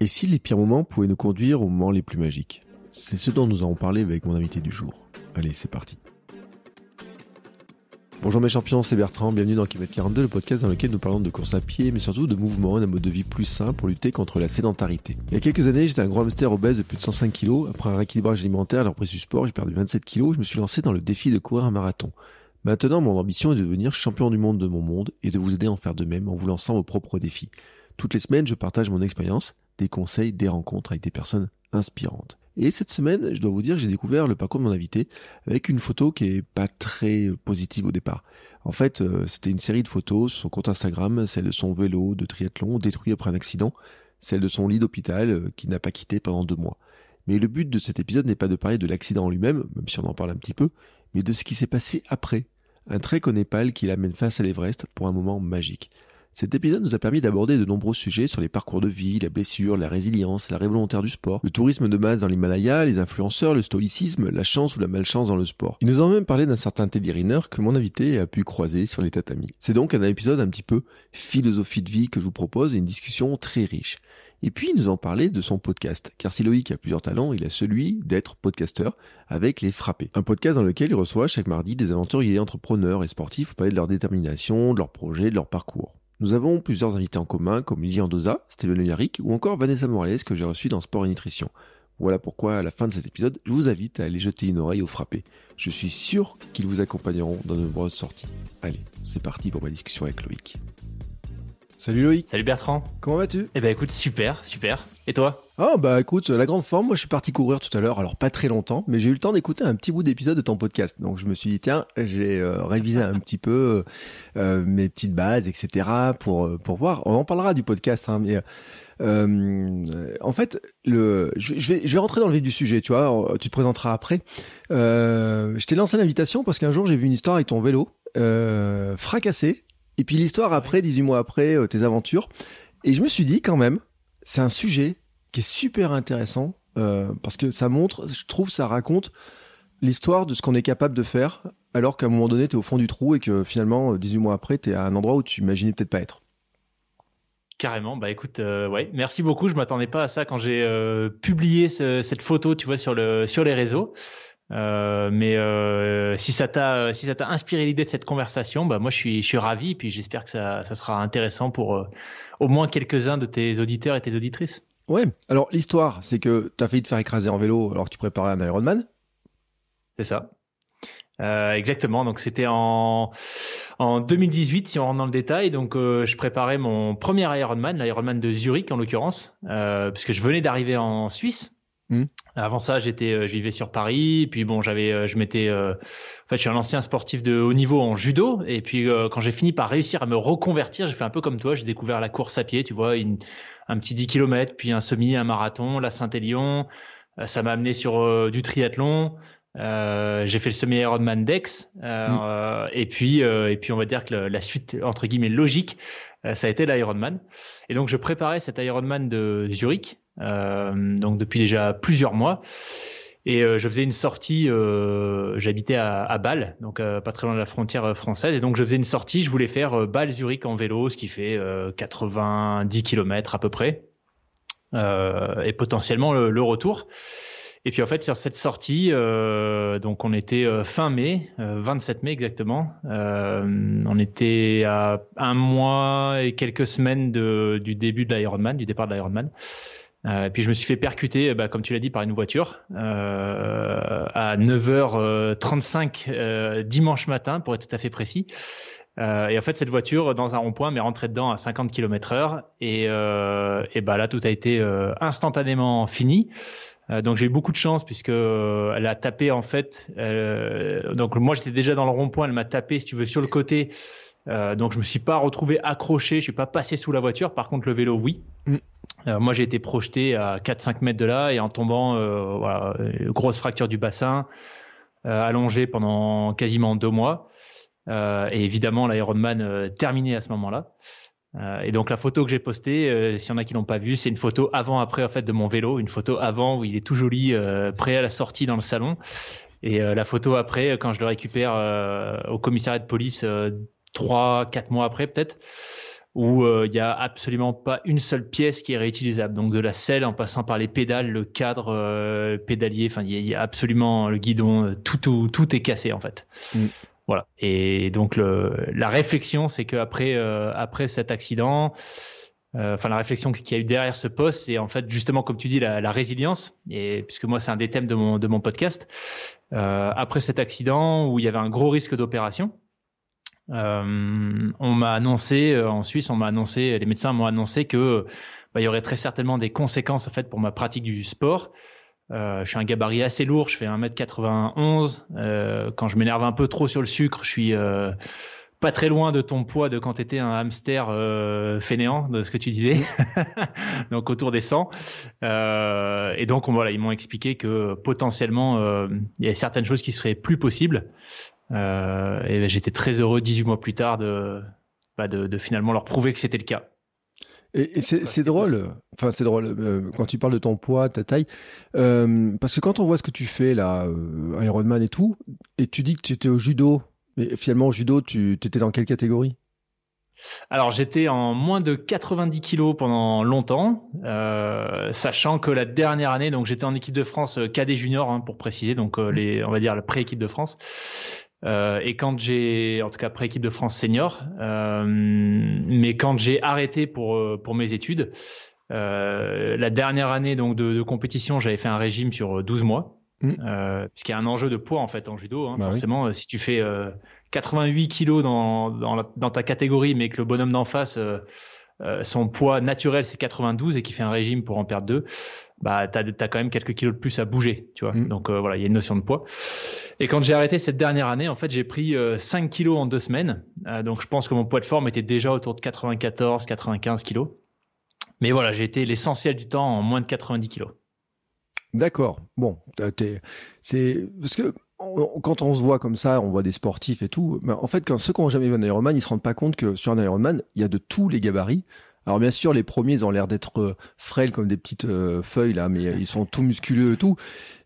Et si les pires moments pouvaient nous conduire aux moments les plus magiques? C'est ce dont nous avons parlé avec mon invité du jour. Allez, c'est parti. Bonjour mes champions, c'est Bertrand, bienvenue dans Kilomètre 42, le podcast dans lequel nous parlons de course à pied, mais surtout de mouvement et d'un mode de vie plus sain pour lutter contre la sédentarité. Il y a quelques années, j'étais un gros hamster obèse de plus de 105 kg. Après un rééquilibrage alimentaire la reprise du sport, j'ai perdu 27 kg. Je me suis lancé dans le défi de courir un marathon. Maintenant, mon ambition est de devenir champion du monde de mon monde et de vous aider à en faire de même en vous lançant vos propres défis. Toutes les semaines, je partage mon expérience, des conseils, des rencontres avec des personnes inspirantes. Et cette semaine, je dois vous dire que j'ai découvert le parcours de mon invité avec une photo qui est pas très positive au départ. En fait, euh, c'était une série de photos sur son compte Instagram, celle de son vélo de triathlon détruit après un accident, celle de son lit d'hôpital euh, qui n'a pas quitté pendant deux mois. Mais le but de cet épisode n'est pas de parler de l'accident en lui-même, même si on en parle un petit peu, mais de ce qui s'est passé après. Un trek au Népal qui l'amène face à l'Everest pour un moment magique. Cet épisode nous a permis d'aborder de nombreux sujets sur les parcours de vie, la blessure, la résilience, la volontaire du sport, le tourisme de masse dans l'Himalaya, les influenceurs, le stoïcisme, la chance ou la malchance dans le sport. Il nous a même parlé d'un certain Teddy Riner que mon invité a pu croiser sur les tatamis. C'est donc un épisode un petit peu philosophie de vie que je vous propose et une discussion très riche. Et puis, il nous en parlait de son podcast. Car si Loïc a plusieurs talents, il a celui d'être podcasteur avec Les Frappés. Un podcast dans lequel il reçoit chaque mardi des aventuriers, entrepreneurs et sportifs pour parler de leur détermination, de leurs projets, de leur parcours. Nous avons plusieurs invités en commun, comme Lily Andoza, Steven Yarick ou encore Vanessa Morales que j'ai reçu dans Sport et Nutrition. Voilà pourquoi, à la fin de cet épisode, je vous invite à aller jeter une oreille au frappé. Je suis sûr qu'ils vous accompagneront dans de nombreuses sorties. Allez, c'est parti pour ma discussion avec Loïc. Salut Loïc. Salut Bertrand. Comment vas-tu? Eh ben écoute, super, super. Et toi? Ah bah écoute, la grande forme, moi je suis parti courir tout à l'heure, alors pas très longtemps, mais j'ai eu le temps d'écouter un petit bout d'épisode de ton podcast. Donc je me suis dit, tiens, j'ai euh, révisé un petit peu euh, mes petites bases, etc. pour euh, pour voir. On en parlera du podcast, hein, mais euh, en fait, le, je, je, vais, je vais rentrer dans le vif du sujet, tu vois, tu te présenteras après. Euh, je t'ai lancé l'invitation parce qu'un jour j'ai vu une histoire avec ton vélo euh, fracassé, et puis l'histoire après, 18 mois après, euh, tes aventures. Et je me suis dit quand même, c'est un sujet qui est super intéressant euh, parce que ça montre, je trouve, ça raconte l'histoire de ce qu'on est capable de faire alors qu'à un moment donné, tu es au fond du trou et que finalement, 18 mois après, tu es à un endroit où tu imaginais peut-être pas être. Carrément, bah écoute, euh, ouais, merci beaucoup. Je m'attendais pas à ça quand j'ai euh, publié ce, cette photo, tu vois, sur le sur les réseaux. Euh, mais euh, si ça t'a si ça t'a inspiré l'idée de cette conversation, bah moi je suis je suis ravi. Puis j'espère que ça ça sera intéressant pour euh, au moins quelques uns de tes auditeurs et tes auditrices. Ouais. Alors l'histoire, c'est que tu as failli te faire écraser en vélo alors que tu préparais un Ironman. C'est ça. Euh, exactement. Donc c'était en en 2018 si on rentre dans le détail. Donc euh, je préparais mon premier Ironman, l'Ironman de Zurich en l'occurrence, euh, puisque je venais d'arriver en Suisse. Mm. Avant ça, j'étais, euh, je vivais sur Paris. Puis bon, j'avais, euh, je m'étais, euh, en fait, je suis un ancien sportif de haut niveau en judo. Et puis euh, quand j'ai fini par réussir à me reconvertir, j'ai fait un peu comme toi. J'ai découvert la course à pied, tu vois, une, un petit 10 km, puis un semi, un marathon, la Saint-Élion. Euh, ça m'a amené sur euh, du triathlon. Euh, j'ai fait le semi Ironman Dex euh, et puis euh, et puis on va dire que le- la suite entre guillemets logique ça a été l'Ironman et donc je préparais cet Ironman de Zurich donc depuis déjà plusieurs mois. Et euh, je faisais une sortie euh, j'habitais à, à Bâle donc euh, pas très loin de la frontière euh, française. Et donc je faisais une sortie. Je voulais faire euh, Bâle Zurich en vélo ce qui fait euh, 90 km à peu près. Euh, et potentiellement le, retour. Et puis en fait sur cette sortie, euh, donc on était euh, fin mai, euh, 27 mai exactement. Euh, on était à un mois et quelques semaines du début de l'Ironman, du départ de l'Ironman. Euh, et puis je me suis fait percuter, bah, comme tu l'as dit, par une voiture euh, à 9h35 euh, dimanche matin, pour être tout à fait précis. Euh, et en fait, cette voiture, dans un rond-point, m'est rentrée dedans à 50 km heure. Et, euh, et bah, là, tout a été euh, instantanément fini. Euh, donc j'ai eu beaucoup de chance puisque euh, elle a tapé en fait. euh, donc moi j'étais déjà dans le rond-point, elle m'a tapé si tu veux sur le côté donc je me suis pas retrouvé accroché, je suis pas passé sous la voiture. Par contre, le vélo, oui. Mm. moi, j'ai été projeté à 4-5 mètres de là et en tombant, voilà, grosse fracture du bassin, allongé pendant quasiment deux mois. et évidemment, l'Ironman terminé à ce moment-là. Euh, et donc la photo que j'ai postée, euh, s'il y en a qui l'ont pas vue, c'est une photo avant-après en fait de mon vélo, une photo avant où il est tout joli, euh, prêt à la sortie dans le salon, et la photo après quand je le récupère au commissariat de police trois, quatre mois après peut-être, où il n'y a absolument pas une seule pièce qui est réutilisable. Donc de la selle en passant par les pédales, le cadre pédalier, enfin il y, a absolument le guidon, tout, tout, tout est cassé en fait. Mm. Voilà. Et donc la réflexion, c'est qu'après euh, après cet accident, euh, enfin la réflexion qu'il y a eu derrière ce poste, c'est en fait justement comme tu dis la, résilience. Et puisque moi c'est un des thèmes de mon de mon podcast. Euh, après cet accident où il y avait un gros risque d'opération, on m'a annoncé en Suisse, on m'a annoncé, les médecins m'ont annoncé que bah, il y aurait très certainement des conséquences en fait pour ma pratique du sport. Euh, je suis un gabarit assez lourd, je fais 1m91. Euh, quand je m'énerve un peu trop sur le sucre, je suis euh, pas très loin de ton poids de quand tu étais un hamster euh, fainéant, de ce que tu disais. donc autour des 100. Euh, et donc voilà, ils m'ont expliqué que potentiellement, il y a certaines choses qui seraient plus possibles. Et ben, j'étais très heureux 18 mois plus tard de, bah, de, de finalement leur prouver que c'était le cas. Et, c'est drôle, enfin c'est drôle euh, quand tu parles de ton poids, ta taille, euh, parce que quand on voit ce que tu fais là, euh, Ironman et tout, et tu dis que tu étais au judo, mais finalement au judo, tu étais dans quelle catégorie? Alors j'étais en moins de 90 kilos pendant longtemps, sachant que la dernière année, donc j'étais en équipe de France cadet junior hein, pour préciser, donc mmh. les, on va dire la pré-équipe de France. Euh, et quand j'ai, en tout cas pré-équipe de France senior, euh, mais quand j'ai arrêté pour euh, pour mes études, euh, la dernière année donc de, de compétition, j'avais fait un régime sur 12 mois, mmh. puisqu'il y a un enjeu de poids en fait en judo. Hein, bah forcément, si tu fais 88 kilos dans dans, dans, ta catégorie, mais que le bonhomme d'en face son poids naturel c'est 92 et qui fait un régime pour en perdre deux, bah t'as as quand même quelques kilos de plus à bouger, tu vois. Mmh. Donc voilà, il y a une notion de poids. Et quand j'ai arrêté cette dernière année, en fait, j'ai pris 5 euh, kilos en deux semaines. Euh, donc, je pense que mon poids de forme était déjà autour de 94, 95 kilos. Mais voilà, j'ai été l'essentiel du temps en moins de 90 kilos. D'accord. Bon, c'est parce que quand on se voit comme ça, on voit des sportifs et tout. Mais en fait, quand ceux qui n'ont jamais vu un Ironman, ils se rendent pas compte que sur un Ironman, il y a de tous les gabarits. Alors bien sûr, les premiers, ils ont l'air d'être euh, frêles comme des petites feuilles là, mais ils sont tout musculeux et tout.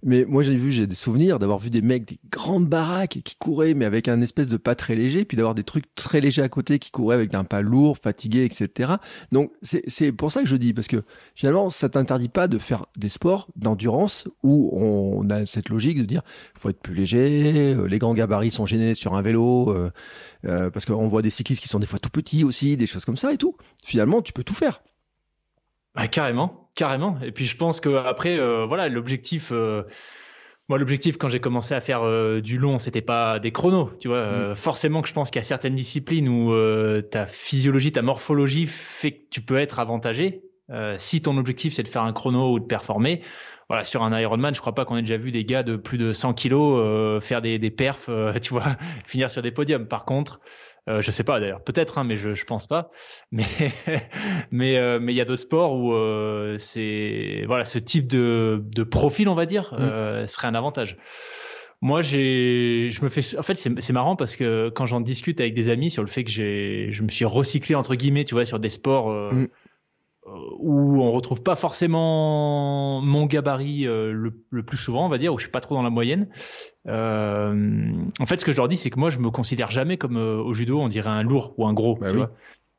Mais moi, j'ai vu, j'ai des souvenirs d'avoir vu des mecs, des grandes baraques qui couraient, mais avec un espèce de pas très léger, puis d'avoir des trucs très légers à côté qui couraient avec un pas lourd, fatigué, etc. Donc, c'est pour ça que je dis, parce que finalement, ça t'interdit pas de faire des sports d'endurance où on a cette logique de dire, faut être plus léger, euh, les grands gabarits sont gênés sur un vélo, euh, euh, parce qu'on voit des cyclistes qui sont des fois tout petits aussi, des choses comme ça et tout. Finalement, tu peux tout faire. Bah, carrément, carrément. Et puis je pense que après, euh, voilà, l'objectif. Euh, moi, l'objectif quand j'ai commencé à faire euh, du long, c'était pas des chronos, tu vois. Mm. Forcément que je pense qu'il y a certaines disciplines où ta physiologie, ta morphologie fait que tu peux être avantagé. si ton objectif c'est de faire un chrono ou de performer, voilà, sur un Ironman, je crois pas qu'on ait déjà vu des gars de plus de 100 kilos faire des, des perfs, tu vois, finir sur des podiums. Par contre, euh, je sais pas d'ailleurs, peut-être, hein, mais je, je pense pas. Mais mais euh, mais il y a d'autres sports où euh, c'est voilà ce type de, de profil, on va dire, mm. euh, serait un avantage. Moi, j'ai, je me fais, en fait, c'est marrant parce que quand j'en discute avec des amis sur le fait que j'ai, je me suis recyclé entre guillemets, tu vois, sur des sports. Mm. Euh, où on retrouve pas forcément mon gabarit euh, le, le, plus souvent, on va dire, où je suis pas trop dans la moyenne. Euh, en fait, ce que je leur dis, c'est que moi, je me considère jamais comme au judo, on dirait un lourd ou un gros. Bah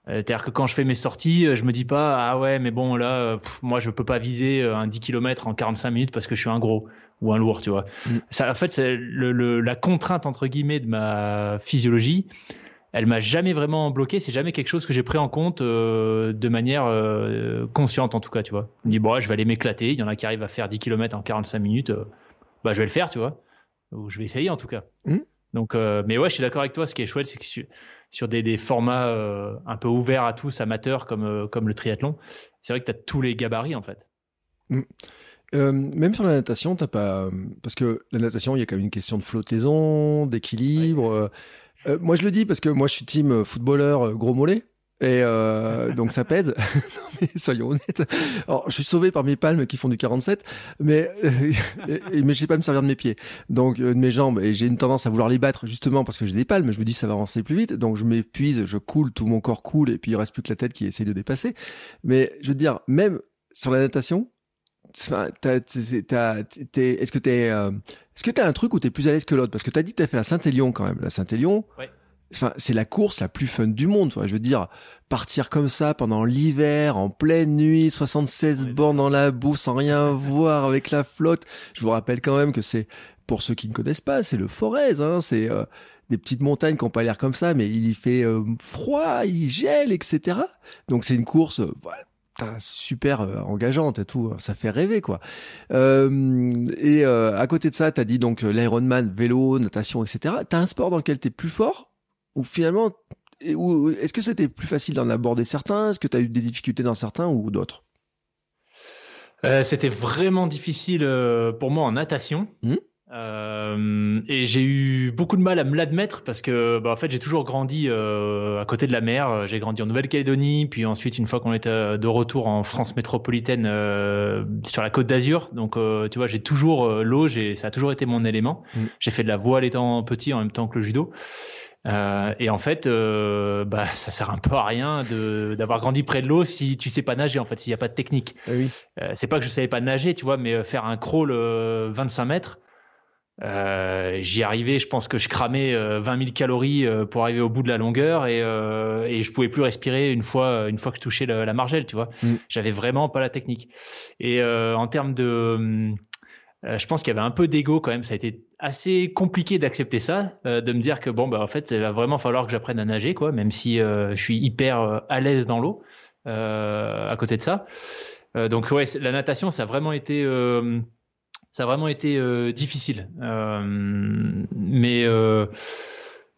c'est-à-dire que quand je fais mes sorties, je me dis pas ah ouais mais bon là moi je peux pas viser un 10 km en 45 minutes parce que je suis un gros ou un lourd tu vois. Mm. Ça en fait c'est le, la contrainte entre guillemets de ma physiologie elle m'a jamais vraiment bloqué. C'est jamais quelque chose que j'ai pris en compte euh, de manière euh, consciente, en tout cas, tu vois. Je me dis, bon, je vais aller m'éclater. Il y en a qui arrivent à faire 10 km en 45 minutes. Euh, bah, je vais le faire, tu vois. Ou je vais essayer, en tout cas. Mmh. Donc, mais ouais, je suis d'accord avec toi. Ce qui est chouette, c'est que sur, des, des, formats un peu ouverts à tous, amateurs, comme, comme le triathlon, c'est vrai que tu as tous les gabarits, en fait. Mmh. même sur la natation, t'as pas parce que la natation, il y a quand même une question de flottaison, d'équilibre. Euh, moi, je le dis parce que moi, je suis team footballeur gros mollet. Et euh, donc ça pèse. non, mais soyons honnêtes. Alors, je suis sauvé par mes palmes qui font du 47, mais euh, mais je sais pas me servir de mes pieds, donc euh, de mes jambes. Et j'ai une tendance à vouloir les battre justement parce que j'ai des palmes. Je me dis ça va avancer plus vite, donc je m'épuise, je coule, tout mon corps coule, et puis il reste plus que la tête qui essaie de dépasser. Mais je veux dire, même sur la natation, est-ce que t'es, euh, est-ce que t'as un truc où t'es plus à l'aise que l'autre? Parce que t'as dit que t'as fait la Saint-Élion quand même. La Saint-Élion, ouais. enfin, c'est la course la plus fun du monde. Enfin, je veux dire, partir comme ça pendant l'hiver, en pleine nuit, 76 bornes dans la boue sans rien voir avec la flotte. Je vous rappelle quand même que c'est, pour ceux qui ne connaissent pas, c'est le Forez, hein, c'est euh, des petites montagnes qui n'ont pas l'air comme ça, mais il y fait euh, froid, il gèle, etc. Donc c'est une course, voilà super euh, engageante et tout, ça fait rêver quoi. Euh, et euh, à côté de ça, t'as dit donc l'Ironman, vélo, natation, etc. T'as un sport dans lequel t'es plus fort ou finalement, est-ce que c'était plus facile d'en aborder certains? Est-ce que t'as eu des difficultés dans certains ou d'autres? C'était vraiment difficile pour moi en natation. Mmh. Euh, et j'ai eu beaucoup de mal à me l'admettre parce que, bah, en fait, j'ai toujours grandi euh, à côté de la mer. J'ai grandi en Nouvelle-Calédonie, puis ensuite, une fois qu'on était de retour en France métropolitaine, euh, sur la Côte d'Azur. Donc, euh, tu vois, j'ai toujours euh, l'eau, ça a toujours été mon élément. Mm. J'ai fait de la voile étant petit en même temps que le judo. Euh, et en fait, euh, bah, ça sert un peu à rien d'avoir grandi près de l'eau si tu sais pas nager, en fait, s'il n'y a pas de technique. Ah oui. Euh, c'est pas que je savais pas nager, tu vois, mais faire un crawl 25 mètres, euh, j'y arrivais, je pense que je cramais 20 000 calories euh, pour arriver au bout de la longueur et, euh, et je pouvais plus respirer une fois une fois que je touchais la, la margelle, tu vois. Mm. J'avais vraiment pas la technique. Et euh, en termes de, je pense qu'il y avait un peu d'ego quand même. Ça a été assez compliqué d'accepter ça, de me dire que bon bah en fait, il va vraiment falloir que j'apprenne à nager, quoi, même si je suis hyper à l'aise dans l'eau. à côté de ça, donc ouais, la natation, ça a vraiment été ça a vraiment été euh, difficile. Euh, mais euh,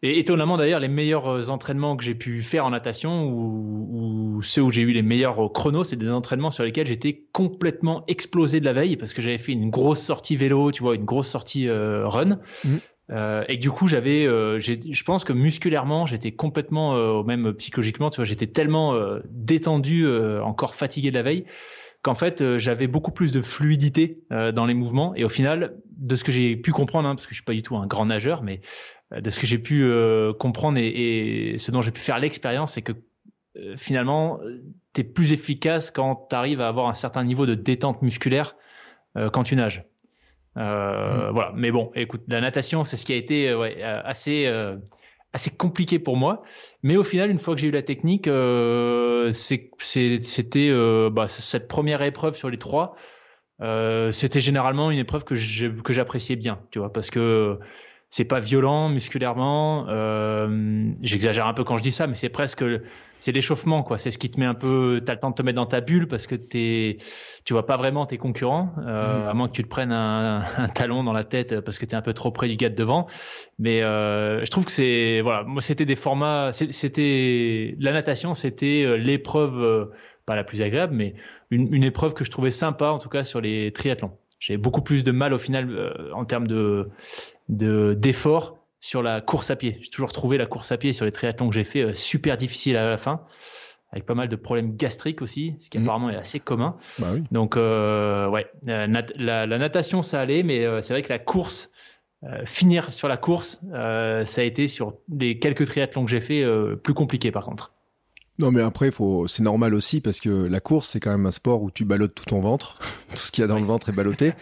et étonnamment d'ailleurs, les meilleurs entraînements que j'ai pu faire en natation ou, ceux où j'ai eu les meilleurs chronos, c'est des entraînements sur lesquels j'étais complètement explosé de la veille parce que j'avais fait une grosse sortie vélo, tu vois, une grosse sortie run. Mmh. Euh, et du coup, j'avais, je pense que musculairement, j'étais complètement, même psychologiquement, tu vois, j'étais tellement détendu, encore fatigué de la veille, qu'en fait euh, j'avais beaucoup plus de fluidité euh, dans les mouvements. Et au final de ce que j'ai pu comprendre hein, parce que je suis pas du tout un grand nageur mais euh, de ce que j'ai pu comprendre et, ce dont j'ai pu faire l'expérience c'est que finalement tu es plus efficace quand tu arrives à avoir un certain niveau de détente musculaire quand tu nages. Mmh. voilà. Mais bon écoute la natation c'est ce qui a été ouais, assez assez compliqué pour moi. Mais au final, une fois que j'ai eu la technique, euh, c'était euh, bah, cette première épreuve sur les trois. Euh, c'était généralement une épreuve que j'appréciais bien, tu vois, parce que c'est pas violent musculairement. Euh, J'exagère un peu quand je dis ça, mais c'est presque c'est l'échauffement quoi. C'est ce qui te met un peu. T'as le temps de te mettre dans ta bulle parce que t'es tu vois pas vraiment tes concurrents, euh, mm. à moins que tu te prennes un, un, talon dans la tête parce que t'es un peu trop près du gars de devant. Mais euh, je trouve que c'est voilà. Moi c'était des formats. C'était la natation, c'était euh, l'épreuve euh, pas la plus agréable, mais une, une épreuve que je trouvais sympa en tout cas sur les triathlons. J'ai beaucoup plus de mal au final euh, en termes de d'effort sur la course à pied. J'ai toujours trouvé la course à pied sur les triathlons que j'ai fait euh, super difficile à la fin, avec pas mal de problèmes gastriques aussi, ce qui mmh. apparemment est assez commun. Bah oui. Donc euh, ouais, la, la, natation ça allait, mais c'est vrai que la course, finir sur la course, ça a été sur les quelques triathlons que j'ai fait plus compliqué par contre. Non, mais après, faut, c'est normal aussi parce que la course, c'est quand même un sport où tu ballottes tout ton ventre. tout ce qu'il y a dans le ventre est ballotté.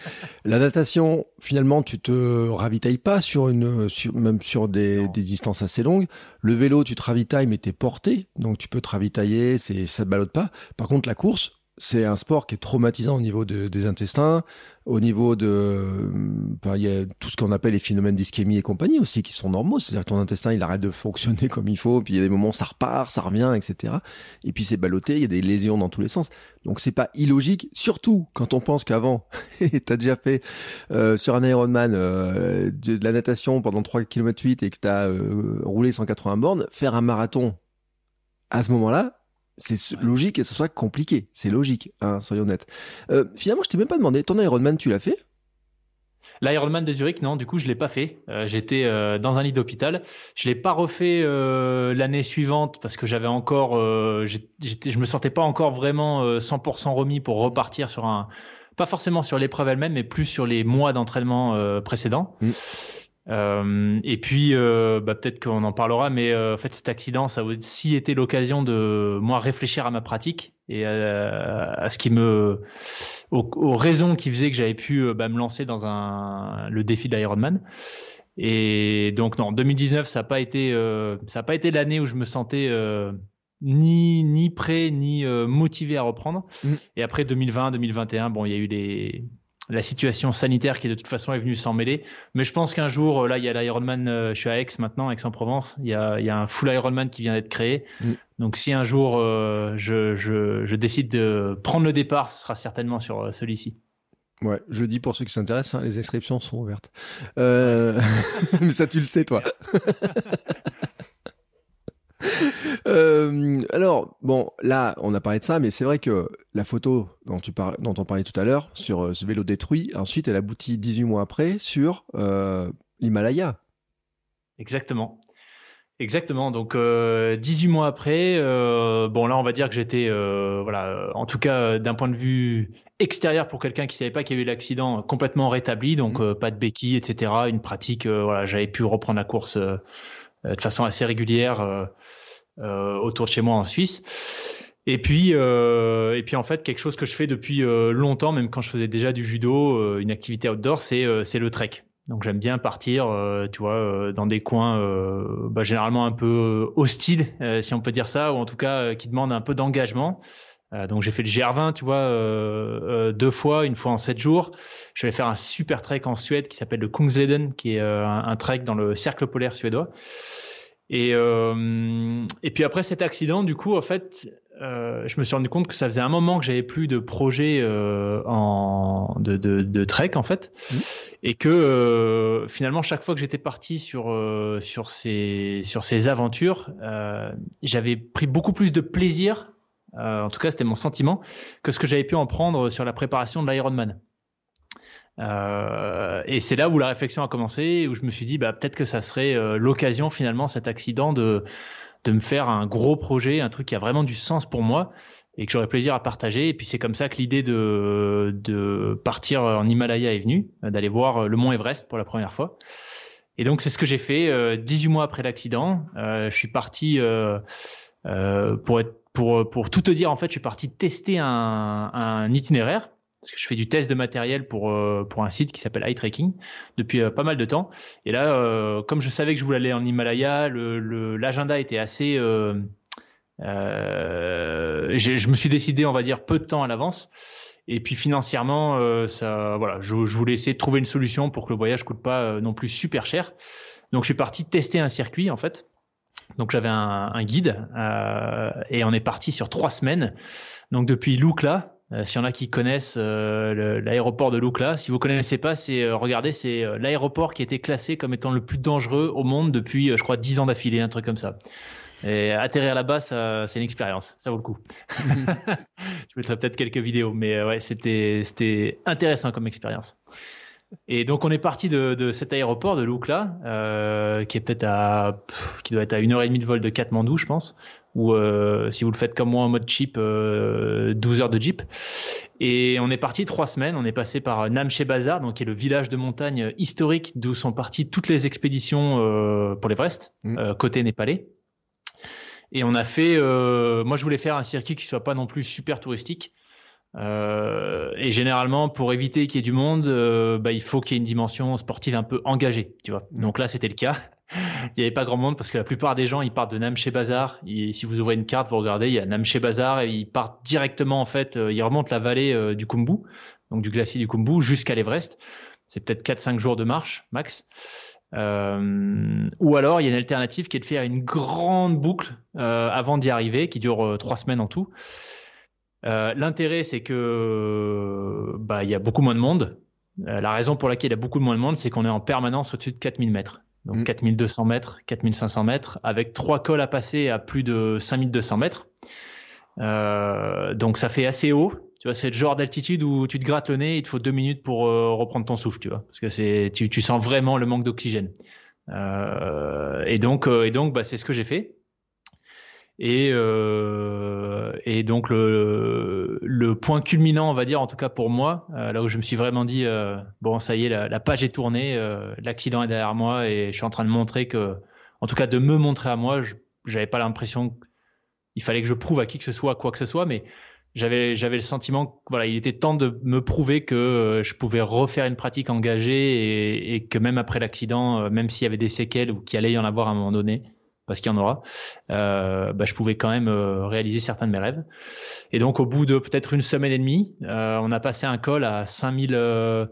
la natation, finalement, tu te ravitailles pas sur une, sur, même sur des, des, distances assez longues. Le vélo, tu te ravitailles, mais t'es porté. Donc, tu peux te ravitailler, c'est, ça te ballotte pas. Par contre, la course, c'est un sport qui est traumatisant au niveau de, des intestins au niveau de, il y a tout ce qu'on appelle les phénomènes d'ischémie et compagnie aussi qui sont normaux. C'est-à-dire que ton intestin, il arrête de fonctionner comme il faut, puis il y a des moments ça repart, ça revient, etc. Et puis c'est ballotté, il y a des lésions dans tous les sens. Donc c'est pas illogique, surtout quand on pense qu'avant, t'as déjà fait euh, sur un Ironman euh, de, la natation pendant 3 km 8 et que t'as euh, roulé 180 bornes, faire un marathon à ce moment-là, c'est logique et ce soit compliqué. C'est logique, hein, soyons honnêtes. Euh, finalement, je t'ai même pas demandé, ton Ironman, tu l'as fait? L'Ironman de Zurich, non, du coup, je l'ai pas fait. Euh, j'étais euh, dans un lit d'hôpital. Je l'ai pas refait l'année suivante parce que j'avais encore, j'étais, je me sentais pas encore vraiment 100% remis pour repartir sur un, pas forcément sur l'épreuve elle-même, mais plus sur les mois d'entraînement précédents. Mm. Euh, et puis, euh, bah, peut-être qu'on en parlera, mais euh, en fait, cet accident, ça a aussi été l'occasion de moi réfléchir à ma pratique et à, ce qui me, aux, raisons qui faisaient que j'avais pu bah, me lancer dans un le défi de l'Ironman. Et donc, non, 2019, ça n'a pas été, ça a pas été l'année où je me sentais ni ni prêt ni motivé à reprendre. Mmh. Et après 2020, 2021, bon, il y a eu des la situation sanitaire qui de toute façon est venue s'en mêler. Mais je pense qu'un jour, euh, là, il y a l'Ironman, euh, je suis à Aix maintenant, Aix-en-Provence, il y a, il y a un full Ironman qui vient d'être créé. Mm. Donc si un jour euh, je, je, je, décide de prendre le départ, ce sera certainement sur celui-ci. Ouais, je dis pour ceux qui s'intéressent, hein, les inscriptions sont ouvertes. Mais ça, tu le sais, toi. Euh, alors, bon, là, on a parlé de ça, mais c'est vrai que la photo dont, tu parles, dont on parlait tout à l'heure, sur euh, ce vélo détruit, ensuite, elle aboutit 18 mois après sur euh, l'Himalaya. Exactement. Exactement. Donc, 18 mois après, bon, là, on va dire que j'étais, voilà, en tout cas, d'un point de vue extérieur pour quelqu'un qui savait pas qu'il y avait eu l'accident, complètement rétabli, donc mmh. pas de béquilles, etc. Une pratique, voilà, j'avais pu reprendre la course de façon assez régulière autour de chez moi en Suisse. Et puis, euh, et puis en fait, quelque chose que je fais depuis euh, longtemps, même quand je faisais déjà du judo, une activité outdoor, c'est c'est le trek. Donc j'aime bien partir, tu vois, dans des coins bah, généralement un peu hostiles, si on peut dire ça, ou en tout cas qui demandent un peu d'engagement. donc j'ai fait le GR20, tu vois, deux fois, une fois en sept jours. Je vais faire un super trek en Suède qui s'appelle le Kungsleden, qui est un, trek dans le cercle polaire suédois. Et, euh, et puis après cet accident, du coup, en fait, euh, je me suis rendu compte que ça faisait un moment que j'avais plus de projet euh, en, de, de, de, trek, en fait, mmh. et que euh, finalement, chaque fois que j'étais parti sur, euh, sur, ces, sur ces aventures, euh, j'avais pris beaucoup plus de plaisir, en tout cas, c'était mon sentiment, que ce que j'avais pu en prendre sur la préparation de l'Ironman. Euh, et c'est là où la réflexion a commencé, où je me suis dit, bah, peut-être que ça serait euh, l'occasion finalement, cet accident, de, de me faire un gros projet, un truc qui a vraiment du sens pour moi et que j'aurais plaisir à partager. Et puis c'est comme ça que l'idée de, de partir en Himalaya est venue, d'aller voir le mont Everest pour la première fois. Et donc c'est ce que j'ai fait. Euh, 18 mois après l'accident, euh, je suis parti euh, pour être pour pour tout te dire en fait, je suis parti tester un, un itinéraire parce que je fais du test de matériel pour euh, pour un site qui s'appelle Eye Tracking depuis euh, pas mal de temps. Et là, euh, comme je savais que je voulais aller en Himalaya, le l'agenda était assez. je, me suis décidé, on va dire, peu de temps à l'avance. Et puis financièrement, ça, voilà, je, je, voulais essayer de trouver une solution pour que le voyage coûte pas non plus super cher. Donc je suis parti tester un circuit en fait. Donc j'avais un, un, guide et on est parti sur trois semaines. Donc depuis Lukla, euh, S'il y en a qui connaissent euh, l'aéroport de Lukla, si vous connaissez pas, c'est euh, regardez, c'est l'aéroport qui a été classé comme étant le plus dangereux au monde depuis, je crois, 10 ans d'affilée, un truc comme ça. Et atterrir là-bas, c'est une expérience, ça vaut le coup. je mettrai peut-être quelques vidéos, mais ouais, c'était c'était intéressant comme expérience. Et donc on est parti de, de cet aéroport de Lukla, euh, qui est peut-être à, qui doit être à une heure et demie de vol de Katmandou, je pense ou euh, si vous le faites comme moi en mode cheap, euh, 12 heures de jeep. Et on est parti trois semaines. On est passé par Namche Bazar, donc qui est le village de montagne historique d'où sont parties toutes les expéditions euh, pour l'Everest, mmh. euh, côté népalais. Et on a fait, euh, moi je voulais faire un circuit qui soit pas non plus super touristique. et généralement, pour éviter qu'il y ait du monde, bah, il faut qu'il y ait une dimension sportive un peu engagée, tu vois. Mmh. Donc là, c'était le cas il n'y avait pas grand monde parce que la plupart des gens ils partent de Namche Bazar. Et si vous ouvrez une carte, vous regardez, il y a Namche Bazar et ils partent directement en fait, euh, ils remontent la vallée euh, du Kumbu, donc du glacier du Kumbu jusqu'à l'Everest. C'est peut-être 4-5 jours de marche max. Euh, ou alors il y a une alternative qui est de faire une grande boucle avant d'y arriver, qui dure 3 semaines en tout. L'intérêt c'est que bah il y a beaucoup moins de monde. la raison pour laquelle il y a beaucoup moins de monde, c'est qu'on est en permanence au-dessus de 4000 mètres donc 4200 mm. mètres, 4500 mètres, avec trois cols à passer à plus de 5200 mètres. donc ça fait assez haut. Tu vois, c'est le genre d'altitude où tu te grattes le nez, il te faut deux minutes pour reprendre ton souffle, tu vois, parce que c'est, tu, tu sens vraiment le manque d'oxygène. et donc, et donc, bah, c'est ce que j'ai fait. Et, euh, et donc le, le, point culminant, on va dire, en tout cas pour moi, euh, là où je me suis vraiment dit, euh, bon, ça y est, la, page est tournée, euh, l'accident est derrière moi et je suis en train de montrer que, en tout cas de me montrer à moi, j'avais pas l'impression qu'il fallait que je prouve à qui que ce soit quoi que ce soit, mais j'avais j'avais le sentiment que voilà, il était temps de me prouver que je pouvais refaire une pratique engagée et, et que même après l'accident, même s'il y avait des séquelles ou qu'il allait y en avoir à un moment donné, parce qu'il y en aura, euh, bah, je pouvais quand même euh, réaliser certains de mes rêves. Et donc, au bout de peut-être une semaine et demie, euh, on a passé un col à 5000,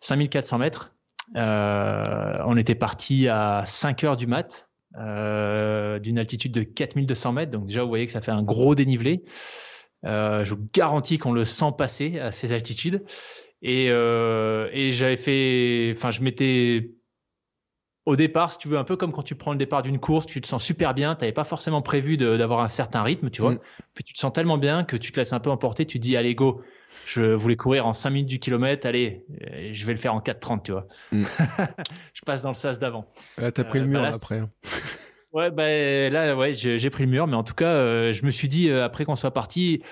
5400 mètres. on était parti à 5 heures du mat, d'une altitude de 4200 mètres. Donc déjà, vous voyez que ça fait un gros dénivelé. je vous garantis qu'on le sent passer à ces altitudes. Et, et j'avais fait, enfin, je m'étais au départ, si tu veux, un peu comme quand tu prends le départ d'une course, tu te sens super bien, tu n'avais pas forcément prévu d'avoir un certain rythme, tu vois. Mm. Puis tu te sens tellement bien que tu te laisses un peu emporter, tu te dis, allez, go, je voulais courir en 5 minutes du kilomètre, allez, euh, je vais le faire en 4,30, tu vois. Mm. je passe dans le sas d'avant. Là, t'as pris le euh, mur bah après. Hein. ouais, ben là, ouais, j'ai pris le mur, mais en tout cas, euh, je me suis dit, après qu'on soit parti,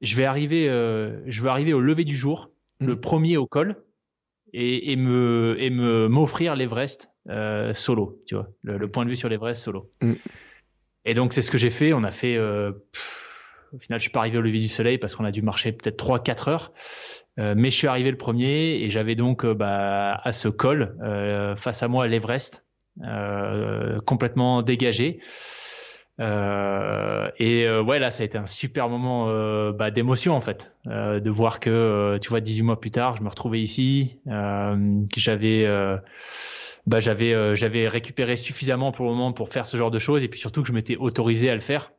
je vais arriver, je vais arriver au lever du jour, mm. le premier au col, et, et me et me m'offrir l'Everest euh, solo, tu vois, le, point de vue sur l'Everest solo. Mm. Et donc c'est ce que j'ai fait. On a fait. Euh, au final, je suis pas arrivé au lever du soleil parce qu'on a dû marcher peut-être 3-4 heures. Euh, mais je suis arrivé le premier et j'avais donc bah, à ce col face à moi l'Everest complètement dégagé. Euh, et euh, ouais, là, ça a été un super moment euh, bah, d'émotion en fait, de voir que tu vois, 18 mois plus tard, je me retrouvais ici, que j'avais bah, j'avais j'avais récupéré suffisamment pour le moment pour faire ce genre de choses, et puis surtout que je m'étais autorisé à le faire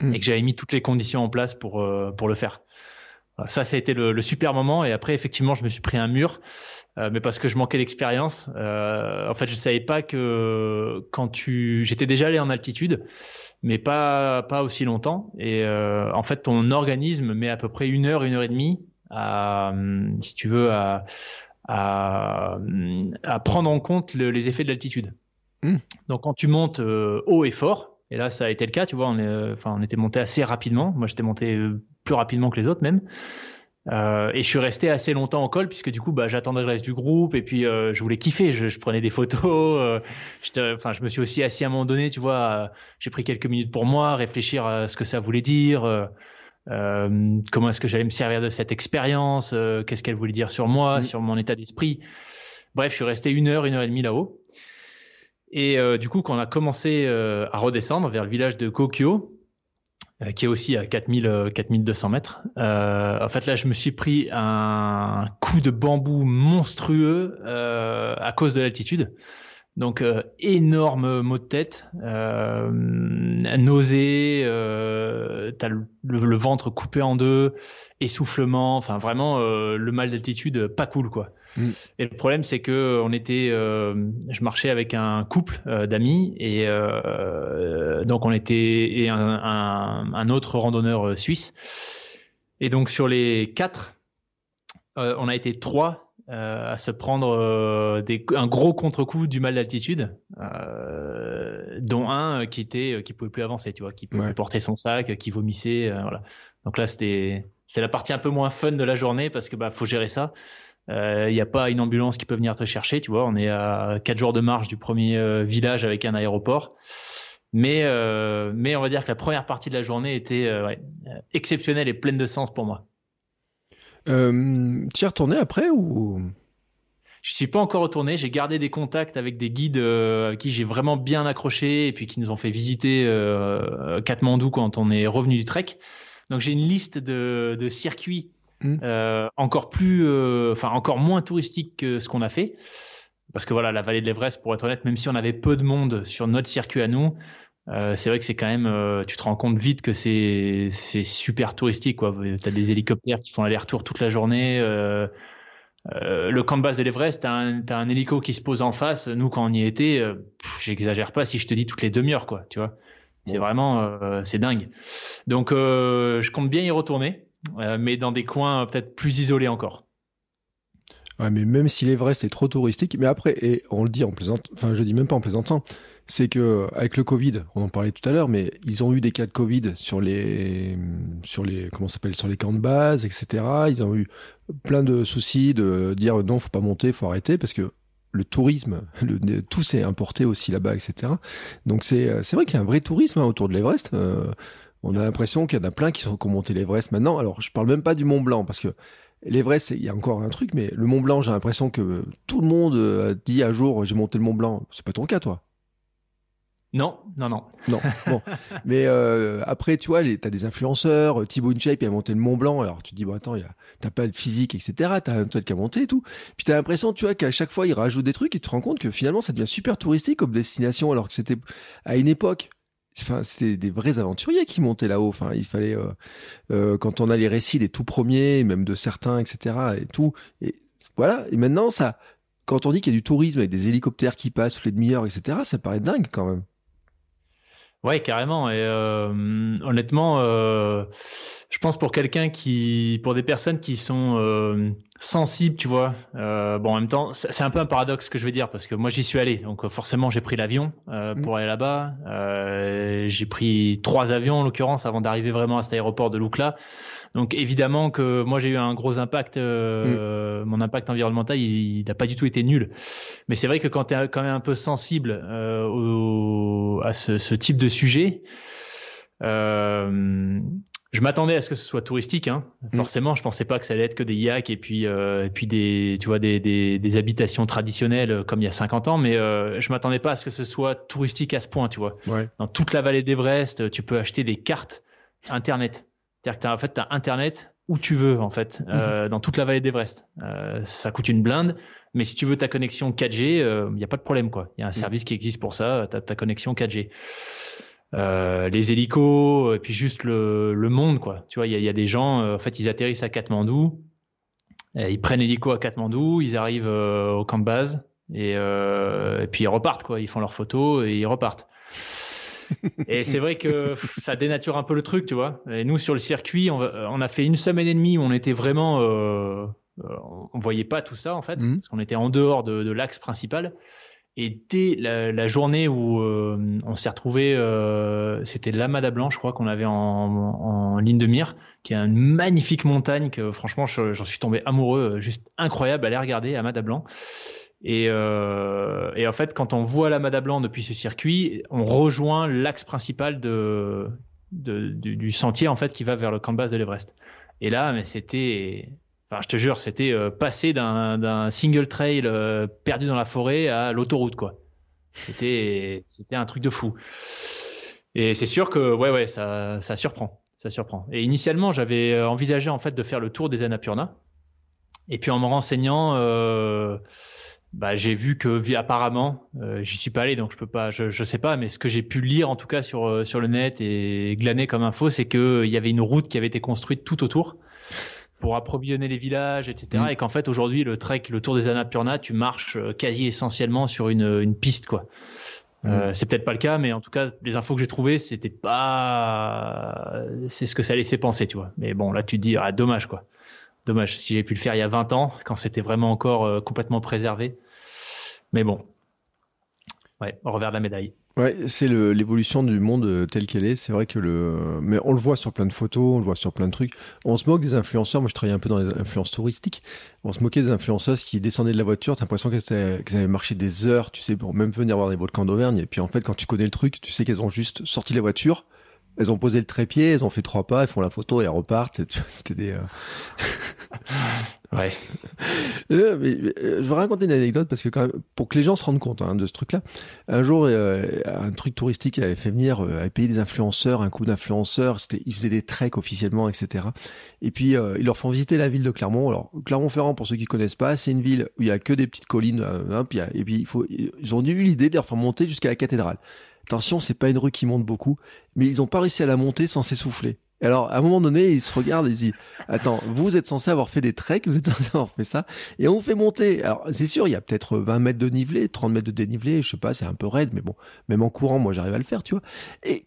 mm. et que j'avais mis toutes les conditions en place pour pour le faire. Ça, ça a été le, le, super moment. Et après, effectivement, je me suis pris un mur, mais parce que je manquais d'expérience. en fait, je savais pas que quand tu, j'étais déjà allé en altitude, mais pas pas aussi longtemps. Et euh, en fait, ton organisme met à peu près une heure, une heure et demie à, si tu veux, à, à, à prendre en compte les effets de l'altitude. Hmm. Donc, quand tu montes euh, haut et fort, et là, ça a été le cas, tu vois, on, est, enfin, on était monté assez rapidement. Moi, j'étais monté euh, plus rapidement que les autres même. Euh, et je suis resté assez longtemps en col puisque du coup bah, j'attendais le reste du groupe et puis euh, je voulais kiffer, je, je prenais des photos. Euh, enfin, je me suis aussi assis à un moment donné, tu vois, j'ai pris quelques minutes pour moi, réfléchir à ce que ça voulait dire, comment est-ce que j'allais me servir de cette expérience, qu'est-ce qu'elle voulait dire sur moi, mmh. sur mon état d'esprit. Bref, je suis resté une heure, une heure et demie là-haut. Et du coup, quand on a commencé à redescendre vers le village de Kokyo, euh, qui est aussi à 4000, 4200 euh, mètres. Euh, en fait, là, je me suis pris un coup de bambou monstrueux euh, à cause de l'altitude. Donc, euh, énorme mot de tête, euh, nausée, t'as le, le, ventre coupé en deux, essoufflement, enfin vraiment le mal d'altitude, pas cool quoi. Mm. Et le problème, c'est que on était, euh, je marchais avec un couple euh, d'amis et euh, donc on était et un, un, un, autre randonneur euh, suisse. Et donc sur les quatre, euh, on a été trois à se prendre des, un gros contre-coup du mal d'altitude, dont un qui était, qui pouvait plus avancer, tu vois, qui pouvait plus porter son sac, qui vomissait, voilà. Donc là, c'était, c'est la partie un peu moins fun de la journée parce que bah faut gérer ça. Il euh, n'y a pas une ambulance qui peut venir te chercher, tu vois. On est à 4 jours de marche du premier euh, village avec un aéroport. Mais, euh, mais on va dire que la première partie de la journée était ouais, exceptionnelle et pleine de sens pour moi. Euh, tu es retourné après ou? Je suis pas encore retourné. J'ai gardé des contacts avec des guides euh, qui j'ai vraiment bien accroché et puis qui nous ont fait visiter euh, Katmandou quand on est revenu du trek. Donc j'ai une liste de, de circuits Mm. Euh, encore plus, enfin encore moins touristique que ce qu'on a fait. Parce que voilà, la vallée de l'Everest, pour être honnête, même si on avait peu de monde sur notre circuit à nous, euh, c'est vrai que c'est quand même, euh, tu te rends compte vite que c'est super touristique quoi. T'as des hélicoptères qui font aller-retour toute la journée. Euh, le camp de base de l'Everest, un, as un hélico qui se pose en face. Nous, quand on y était, j'exagère pas si je te dis toutes les demi-heures quoi, tu vois. C'est vraiment, c'est dingue. Donc, je compte bien y retourner, mais dans des coins peut-être plus isolés encore. Ouais, mais même si l'Everest est trop touristique, mais après, et on le dit en plaisantant, enfin, je dis même pas en plaisantant, c'est que avec le Covid, on en parlait tout à l'heure, mais ils ont eu des cas de Covid sur les, sur les, comment s'appelle, sur les camps de base, etc. Ils ont eu plein de soucis de dire non, faut pas monter, faut arrêter, parce que le tourisme, tout s'est importé aussi là-bas, etc. Donc c'est, c'est vrai qu'il y a un vrai tourisme hein, autour de l'Everest. Euh, on a l'impression qu'il y en a plein qui sont qui ont monté l'Everest maintenant. Alors je parle même pas du Mont Blanc parce que L'Everest, il y a encore un truc, mais le Mont Blanc, j'ai l'impression que tout le monde euh, dit un jour j'ai monté le Mont Blanc. C'est pas ton cas, toi? Non, non, non. Non. Bon, mais euh, après, tu vois, t'as des influenceurs. Thibaut InShape, il a monté le Mont Blanc. Alors tu te dis bon attends, t'as pas de physique, etc. T'as un truc qui a monté et tout. Puis t'as l'impression, tu vois, qu'à chaque fois il rajoute des trucs et tu te rends compte que finalement ça devient super touristique comme destination, alors que c'était à une époque Enfin, c'était des vrais aventuriers qui montaient là-haut. Enfin, il fallait euh, euh, quand on a les récits des tout premiers, même de certains, etc. Et tout. Et voilà. Et maintenant, ça, quand on dit qu'il y a du tourisme avec des hélicoptères qui passent toutes les demi-heures, etc. Ça paraît dingue quand même. Ouais, carrément. Et euh, honnêtement, euh, je pense pour quelqu'un qui, pour des personnes qui sont euh, sensibles, tu vois. Euh, bon, en même temps, c'est un peu un paradoxe ce que je veux dire parce que moi j'y suis allé, donc forcément j'ai pris l'avion euh, mm. pour aller là-bas. Euh, j'ai pris trois avions en l'occurrence avant d'arriver vraiment à cet aéroport de Lukla. Donc évidemment que moi j'ai eu un gros impact, euh, mm. mon impact environnemental il n'a pas du tout été nul. Mais c'est vrai que quand tu es quand même un peu sensible euh, au, à ce, ce, type de sujet, euh, je m'attendais à ce que ce soit touristique, hein. Mm. forcément. Je pensais pas que ça allait être que des yaks et puis euh, et puis des tu vois des, des, des, habitations traditionnelles euh, comme il y a 50 ans, mais euh, je m'attendais pas à ce que ce soit touristique à ce point, tu vois. Ouais. Dans toute la vallée d'Everest, tu peux acheter des cartes internet. C'est-à-dire que as, en fait, tu as Internet où tu veux, en fait, euh, mhm. dans toute la vallée d'Everest. Euh, ça coûte une blinde, mais si tu veux ta connexion 4G, il euh, n'y a pas de problème, quoi. Il y a un mhm. service qui existe pour ça, tu as ta connexion 4G. Euh, les hélicos, et puis juste le, le monde, quoi. Tu vois, il y, y, a des gens, euh, en fait, ils atterrissent à Katmandou, ils prennent l'hélico à Katmandou, ils arrivent au camp de base, et, et puis ils repartent, quoi. Ils font leurs photos et ils repartent. Et c'est vrai que ça dénature un peu le truc, tu vois. Et nous, sur le circuit, on, on a fait une semaine et demie où on était vraiment. Euh, on voyait pas tout ça, en fait, mmh. parce qu'on était en dehors de, de l'axe principal. Et dès la, la journée où euh, on s'est retrouvé, euh, c'était l'Amada Blanc, je crois, qu'on avait en, en, ligne de mire, qui est une magnifique montagne que franchement, j'en suis tombé amoureux, juste incroyable à aller regarder, Amada Blanc. Et, euh, et, en fait, quand on voit la Mada Blanc depuis ce circuit, on rejoint l'axe principal du, sentier en fait qui va vers le camp de base de l'Everest. Et là, mais c'était, enfin, je te jure, c'était euh, passer d'un single trail euh, perdu dans la forêt à l'autoroute, quoi. C'était, c'était un truc de fou. Et c'est sûr que, ouais, ouais, ça, ça surprend, ça surprend. Et initialement, j'avais envisagé en fait de faire le tour des Annapurna. Et puis en me renseignant. Bah, j'ai vu que apparemment, euh, j'y suis pas allé donc je peux pas, je, je sais pas, mais ce que j'ai pu lire en tout cas sur euh, sur le net et glaner comme info, c'est que euh, il y avait une route qui avait été construite tout autour pour approvisionner les villages, etc. Mm. Et qu'en fait aujourd'hui le trek, le Tour des Annapurna, tu marches euh, quasi essentiellement sur une une piste quoi. Mm. Euh, c'est peut-être pas le cas, mais en tout cas, les infos que j'ai trouvées, c'était pas, c'est ce que ça laissait penser, tu vois. Mais bon, là, tu te dis, ah, dommage, quoi. Dommage. Si j'ai pu le faire il y a 20 ans, quand c'était vraiment encore complètement préservé, mais bon, ouais, au revers de la médaille. Ouais, c'est l'évolution du monde euh, tel qu'elle est. C'est vrai que le, mais on le voit sur plein de photos, on le voit sur plein de trucs. On se moque des influenceurs. Moi, je travaillais un peu dans les influences touristiques. On se moquait des influenceuses qui descendaient de la voiture. T'as l'impression qu'elles avaient marché des heures, tu sais, pour même venir voir les volcans d'Auvergne. Et puis, en fait, quand tu connais le truc, tu sais qu'elles ont juste sorti la voiture, elles ont posé le trépied, elles ont fait trois pas, elles font la photo et elles repartent. C'était des. Euh, ouais. Euh, mais, euh, je vais raconter une anecdote parce que quand même, pour que les gens se rendent compte hein, de ce truc-là, un jour, un truc touristique avait fait venir, avait payé des influenceurs, un coup d'influenceurs, c'était, ils faisaient des treks officiellement, etc. Et puis ils leur font visiter la ville de Clermont. Alors Clermont-Ferrand, pour ceux qui connaissent pas, c'est une ville où il y a que des petites collines, hein, puis, et puis il faut, ils ont eu l'idée de leur faire monter jusqu'à la cathédrale. Attention, c'est pas une rue qui monte beaucoup, mais ils ont pas réussi à la monter sans s'essouffler. Alors, à un moment donné, ils se regardent et ils disent, attends, vous êtes censé avoir fait des treks, vous êtes censé avoir fait ça, et on fait monter. Alors, c'est sûr, il y a peut-être 20 mètres de dénivelé, 30 mètres de dénivelé, je sais pas, c'est un peu raide, mais bon, même en courant, moi, j'arrive à le faire, tu vois. Et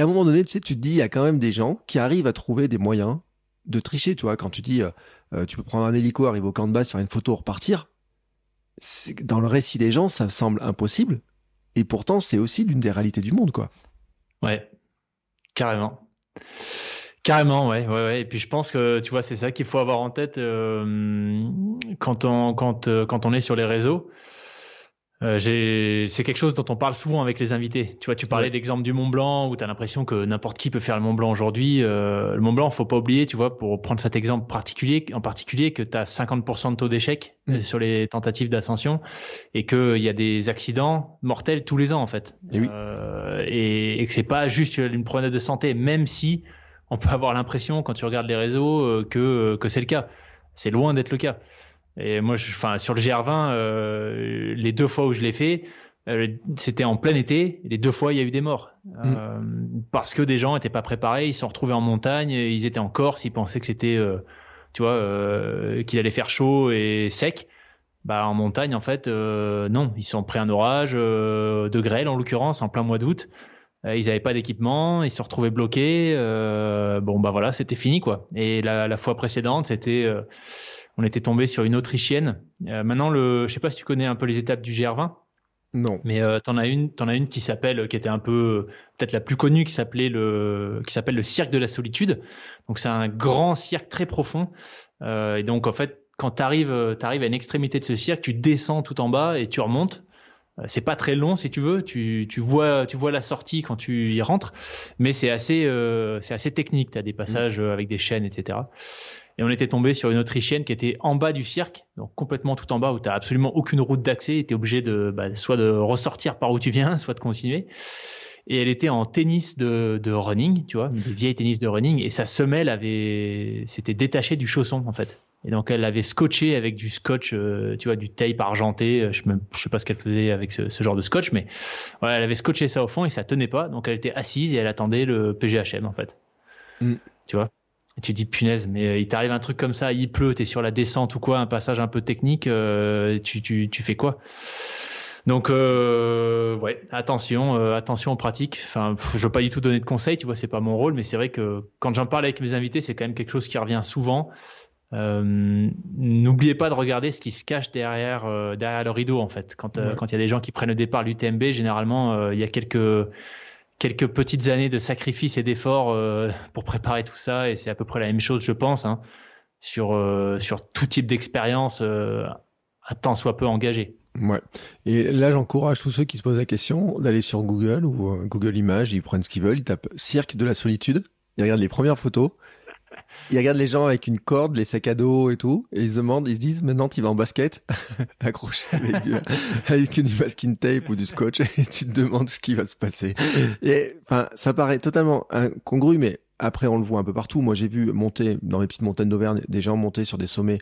a un moment donné, tu sais, tu te dis, il y a quand même des gens qui arrivent à trouver des moyens de tricher, tu vois, quand tu dis, euh, tu peux prendre un hélico, arriver au camp de base, faire une photo, repartir. Dans le récit des gens, ça semble impossible. Et pourtant, c'est aussi l'une des réalités du monde, quoi. Ouais, carrément. Carrément, ouais, ouais, ouais. Et puis je pense que tu vois, c'est ça qu'il faut avoir en tête euh, euh, quand on est sur les réseaux. Euh, c'est quelque chose dont on parle souvent avec les invités. Tu vois, tu parlais d'exemple du Mont Blanc où tu as l'impression que n'importe qui peut faire le Mont Blanc aujourd'hui. Euh, le Mont Blanc, faut pas oublier, tu vois, pour prendre cet exemple particulier, en particulier, que tu as 50% de taux d'échec mm. euh, sur les tentatives d'ascension et qu'il y a des accidents mortels tous les ans, en fait. Et, oui. euh, et, et que c'est pas juste une promenade de santé, même si on peut avoir l'impression, quand tu regardes les réseaux, que, que c'est le cas. C'est loin d'être le cas. Et moi, je, enfin, sur le GR20, euh, les deux fois où je l'ai fait, euh, c'était en plein été. Les deux fois, il y a eu des morts mm. euh, parce que des gens n'étaient pas préparés. Ils se sont retrouvés en montagne. Ils étaient en Corse. Ils pensaient que c'était, tu vois, qu'il allait faire chaud et sec. Bah, en montagne, en fait, non. Ils sont pris un orage de grêle, en l'occurrence, en plein mois d'août. ils n'avaient pas d'équipement. Ils se retrouvaient bloqués. bon, bah voilà, c'était fini, quoi. Et la, la fois précédente, c'était on était tombé sur une Autrichienne. Euh, maintenant, le, je sais pas si tu connais un peu les étapes du GR20. Non. Mais euh, t'en as une, t'en as une qui s'appelle, qui était un peu peut-être la plus connue, qui s'appelait le, qui s'appelle le cirque de la solitude. Donc c'est un grand cirque très profond. Euh, et donc en fait, quand t'arrives, t'arrives à une extrémité de ce cirque, tu descends tout en bas et tu remontes. Euh, c'est pas très long si tu veux. Tu, tu vois, tu vois la sortie quand tu y rentres, mais c'est assez, euh, c'est assez technique. T'as des passages mmh. avec des chaînes, etc. Et on était tombé sur une Autrichienne qui était en bas du cirque, donc complètement tout en bas, où tu n'as absolument aucune route d'accès. Tu es obligé de, bah, soit de ressortir par où tu viens, soit de continuer. Et elle était en tennis de, de running, tu vois, des vieilles tennis de running, et sa semelle avait, s'était détachée du chausson, en fait. Et donc elle l'avait scotché avec du scotch, euh, tu vois, du tape argenté. Je ne sais pas ce qu'elle faisait avec ce, ce, genre de scotch, mais voilà, elle avait scotché ça au fond et ça tenait pas. Donc elle était assise et elle attendait le PGHM, en fait. Mm. Tu vois? Et tu dis punaise, mais euh, il t'arrive un truc comme ça, il pleut, t'es sur la descente ou quoi, un passage un peu technique, euh, tu, tu, tu fais quoi? Donc euh, ouais, attention, euh, attention en pratique. Enfin, je veux pas du tout donner de conseils, tu vois, c'est pas mon rôle, mais c'est vrai que quand j'en parle avec mes invités, c'est quand même quelque chose qui revient souvent. N'oubliez pas de regarder ce qui se cache derrière derrière le rideau en fait. Quand ouais. quand il y a des gens qui prennent le départ l'UTMB, généralement il y a quelques quelques petites années de sacrifice et d'efforts euh, pour préparer tout ça et c'est à peu près la même chose je pense hein, sur euh, sur tout type d'expérience euh, un temps soit peu engagé. Ouais. Et là j'encourage tous ceux qui se posent la question d'aller sur Google ou Google Images, ils prennent ce qu'ils veulent, ils tapent cirque de la solitude, ils regardent les premières photos ils regardent les gens avec une corde, les sacs à dos et tout, et ils se demandent, ils se disent, maintenant tu vas en basket, accroché avec du, avec du masking tape ou du scotch, et tu te demandes ce qui va se passer. Et enfin, ça paraît totalement incongru, mais après on le voit un peu partout. Moi j'ai vu monter dans les petites montagnes d'Auvergne des gens monter sur des sommets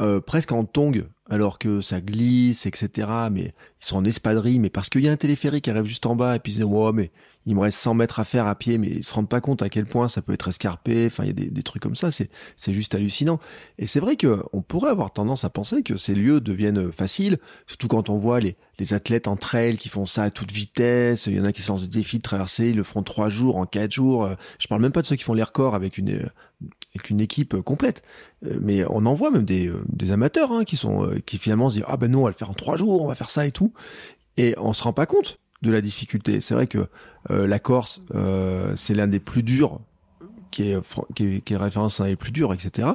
euh, presque en tongue, alors que ça glisse, etc. Mais ils sont en espadrille, mais parce qu'il y a un téléphérique qui arrive juste en bas, et puis ils disent, oh, mais il me reste 100 mètres à faire à pied, mais ils se rendent pas compte à quel point ça peut être escarpé. Enfin, il y a des, trucs comme ça. C'est, juste hallucinant. Et c'est vrai que on pourrait avoir tendance à penser que ces lieux deviennent faciles, surtout quand on voit les, les athlètes en trail qui font ça à toute vitesse. Il y en a qui se lancent des défis de traverser, ils le feront trois jours en quatre jours. Je parle même pas de ceux qui font les records avec une, avec une équipe complète. Mais on en voit même des, des amateurs hein, qui sont, qui finalement se disent ah ben non, on va le faire en trois jours, on va faire ça et tout. Et on se rend pas compte de la difficulté. C'est vrai que euh, la Corse, euh, c'est l'un des plus durs qui est, qui est, qui est référence à les plus durs, etc.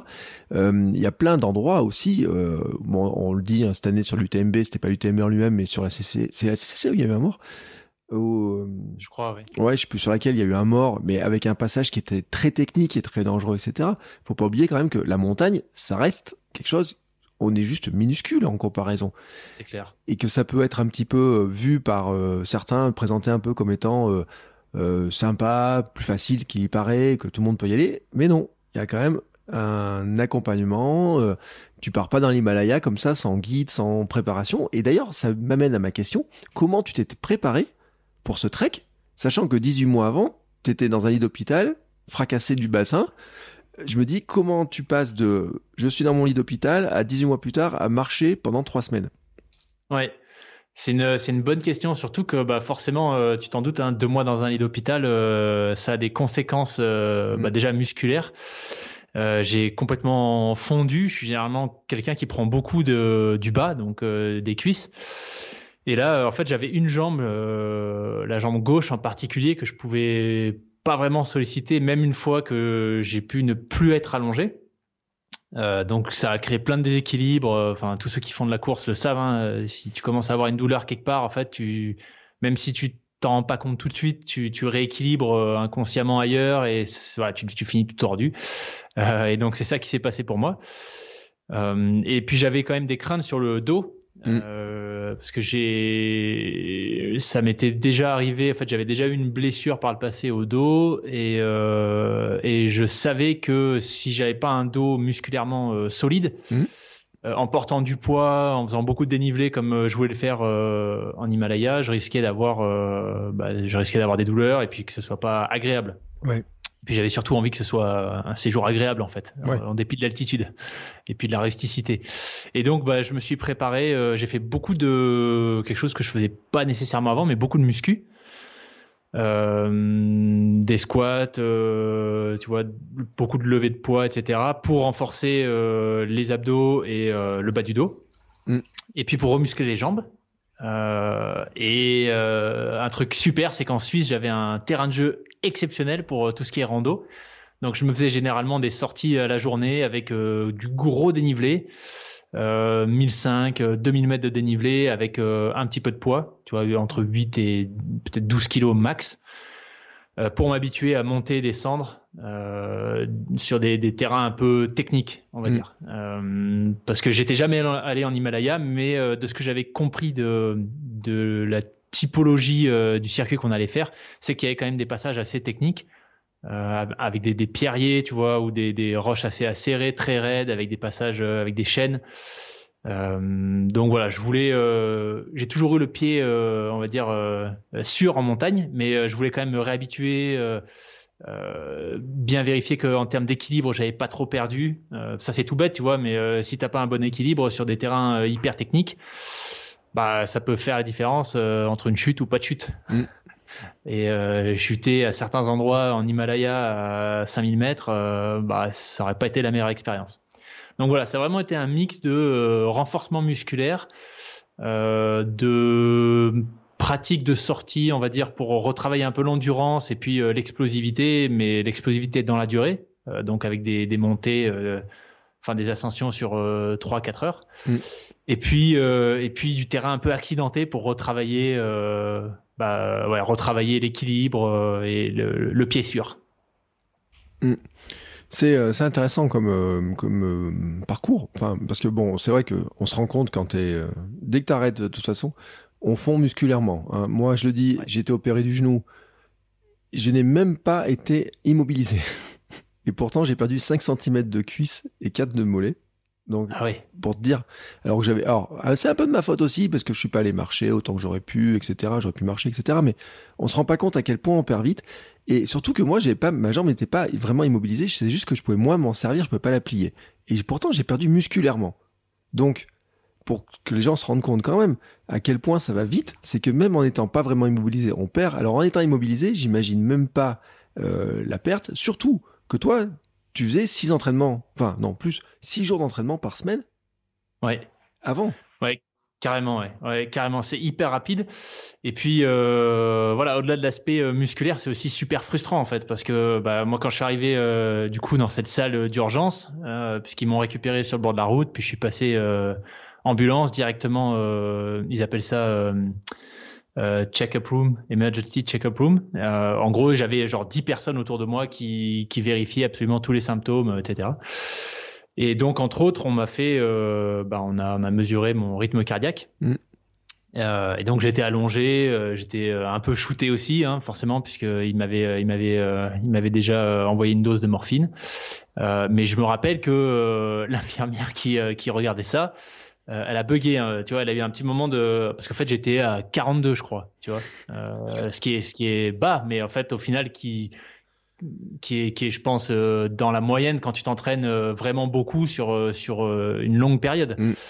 Euh, il y a plein d'endroits aussi. Euh, bon, on le dit hein, cette année sur l'UTMB, c'était pas l'UTMB en lui-même, mais sur la CC, c'est la CC où il y avait un mort? Où, je crois, oui. Ouais, je sais plus sur laquelle il y a eu un mort, mais avec un passage qui était très technique et très dangereux, etc. Faut pas oublier quand même que la montagne, ça reste quelque chose on est juste minuscule en comparaison. C'est clair. Et que ça peut être un petit peu vu par euh, certains, présenté un peu comme étant euh, euh, sympa, plus facile qu'il y paraît, que tout le monde peut y aller. Mais non, il y a quand même un accompagnement. Euh, tu pars pas dans l'Himalaya comme ça, sans guide, sans préparation. Et d'ailleurs, ça m'amène à ma question. Comment tu t'étais préparé pour ce trek, sachant que 18 mois avant, tu étais dans un lit d'hôpital, fracassé du bassin, je me dis comment tu passes de je suis dans mon lit d'hôpital à 18 mois plus tard à marcher pendant trois semaines? Ouais. C'est une, c'est une bonne question, surtout que bah, forcément, tu t'en doutes, hein, deux mois dans un lit d'hôpital, ça a des conséquences mm. bah, déjà musculaires. j'ai complètement fondu. Je suis généralement quelqu'un qui prend beaucoup de, du bas, donc des cuisses. Et là, en fait, j'avais une jambe, la jambe gauche en particulier, que je pouvais pas vraiment solliciter, même une fois que j'ai pu ne plus être allongé. Euh, donc ça a créé plein de déséquilibres. Euh, enfin, tous ceux qui font de la course le savent. Hein. Euh, si tu commences à avoir une douleur quelque part, en fait, tu, même si tu t'en rends pas compte tout de suite, tu, tu rééquilibres inconsciemment ailleurs et voilà, tu, tu finis tout tordu. Et donc c'est ça qui s'est passé pour moi. Et puis j'avais quand même des craintes sur le dos. Mm. Euh, parce que j'ai, ça m'était déjà arrivé. En fait, j'avais déjà eu une blessure par le passé au dos et euh, et je savais que si j'avais pas un dos musculairement euh, solide, mm. en portant du poids, en faisant beaucoup de dénivelé comme je voulais le faire en Himalaya, je risquais d'avoir, bah, je risquais d'avoir des douleurs et puis que ce soit pas agréable. Ouais. Puis j'avais surtout envie que ce soit un séjour agréable en fait, en dépit de l'altitude et puis de la rusticité. Et donc bah, je me suis préparé, euh, j'ai fait beaucoup de quelque chose que je faisais pas nécessairement avant, mais beaucoup de muscu, euh, des squats, euh, tu vois, beaucoup de levées de poids, etc. pour renforcer euh, les abdos et euh, le bas du dos. Mm. Et puis pour remuscler les jambes. Et un truc super, c'est qu'en Suisse j'avais un terrain de jeu exceptionnel pour euh, tout ce qui est rando. Donc je me faisais généralement des sorties à la journée avec euh, du gros dénivelé, euh, 1005, 2000 mètres de dénivelé avec euh, un petit peu de poids, tu vois, entre 8 et peut-être 12 kilos max, pour m'habituer à monter et descendre sur des, des, terrains un peu techniques, on va mm. dire. parce que j'étais jamais allé en Himalaya, mais de ce que j'avais compris de, de la typologie euh, du circuit qu'on allait faire, c'est qu'il y avait quand même des passages assez techniques. Euh, avec des, des, pierriers, tu vois, ou des, des, roches assez acérées, très raides, avec des passages euh, avec des chaînes. Donc voilà, je voulais, j'ai toujours eu le pied, on va dire, sûr en montagne, mais je voulais quand même me réhabituer, bien vérifier qu'en termes d'équilibre, j'avais pas trop perdu. ça c'est tout bête, tu vois, mais si t'as pas un bon équilibre sur des terrains hyper techniques, bah, ça peut faire la différence euh, entre une chute ou pas de chute. Mm. Et euh, chuter à certains endroits en Himalaya à 5000 mètres, euh, bah, ça aurait pas été la meilleure expérience. Donc voilà, ça a vraiment été un mix de euh, renforcement musculaire, euh, de pratique de sortie, on va dire, pour retravailler un peu l'endurance et puis l'explosivité, mais l'explosivité dans la durée, donc avec des, des montées, enfin des ascensions sur 3-4 heures. Mm et puis euh, et puis du terrain un peu accidenté pour retravailler euh, bah, ouais, retravailler l'équilibre euh, et le, pied sûr. Mm. C'est c'est intéressant comme comme parcours. Enfin parce que bon c'est vrai que on se rend compte quand t'es dès que t'arrêtes de toute façon on fond musculairement. Hein. Moi je le dis j'ai été opéré du genou. Je n'ai même pas été immobilisé. Et pourtant, j'ai perdu 5 cm de cuisse et 4 de mollet. Donc, ah pour te dire, alors que j'avais, alors ah, c'est un peu de ma faute aussi parce que je suis pas allé marcher autant que j'aurais pu, etc. J'aurais pu marcher, etc. Mais on se rend pas compte à quel point on perd vite. Et surtout que moi, j'ai pas, ma jambe n'était pas vraiment immobilisée. C'est juste que je pouvais moins m'en servir, je pouvais pas la plier. Et pourtant, j'ai perdu musculairement. Donc, pour que les gens se rendent compte quand même à quel point ça va vite, c'est que même en étant pas vraiment immobilisé, on perd. Alors en étant immobilisé, j'imagine même pas euh, la perte. Surtout que toi, tu faisais six entraînements, enfin non plus, six jours d'entraînement par semaine. Ouais. Avant. Carrément, ouais, ouais carrément. C'est hyper rapide. Et puis euh, voilà, au-delà de l'aspect euh, musculaire, c'est aussi super frustrant en fait, parce que bah, moi quand je suis arrivé euh, du coup dans cette salle d'urgence, puisqu'ils m'ont récupéré sur le bord de la route, puis je suis passé ambulance directement. ils appellent ça check-up room, emergency check-up room. En gros, j'avais genre 10 personnes autour de moi qui, qui vérifiaient absolument tous les symptômes, etc. Et donc, entre autres, on m'a fait, euh, bah, on, a, on a mesuré mon rythme cardiaque. Mm. Euh, et donc j'étais allongé, euh, j'étais un peu shooté aussi, hein, forcément, puisqu'il m'avait, il m'avait, il m'avait déjà envoyé une dose de morphine. mais je me rappelle que l'infirmière qui, qui regardait ça, elle a bugué, hein, tu vois, elle a eu un petit moment de parce qu'en fait j'étais à 42 je crois, tu vois, ce qui est ce qui est bas, mais en fait au final qui qui est qui est je pense euh, dans la moyenne quand tu t'entraînes vraiment beaucoup sur sur une longue période. Mm.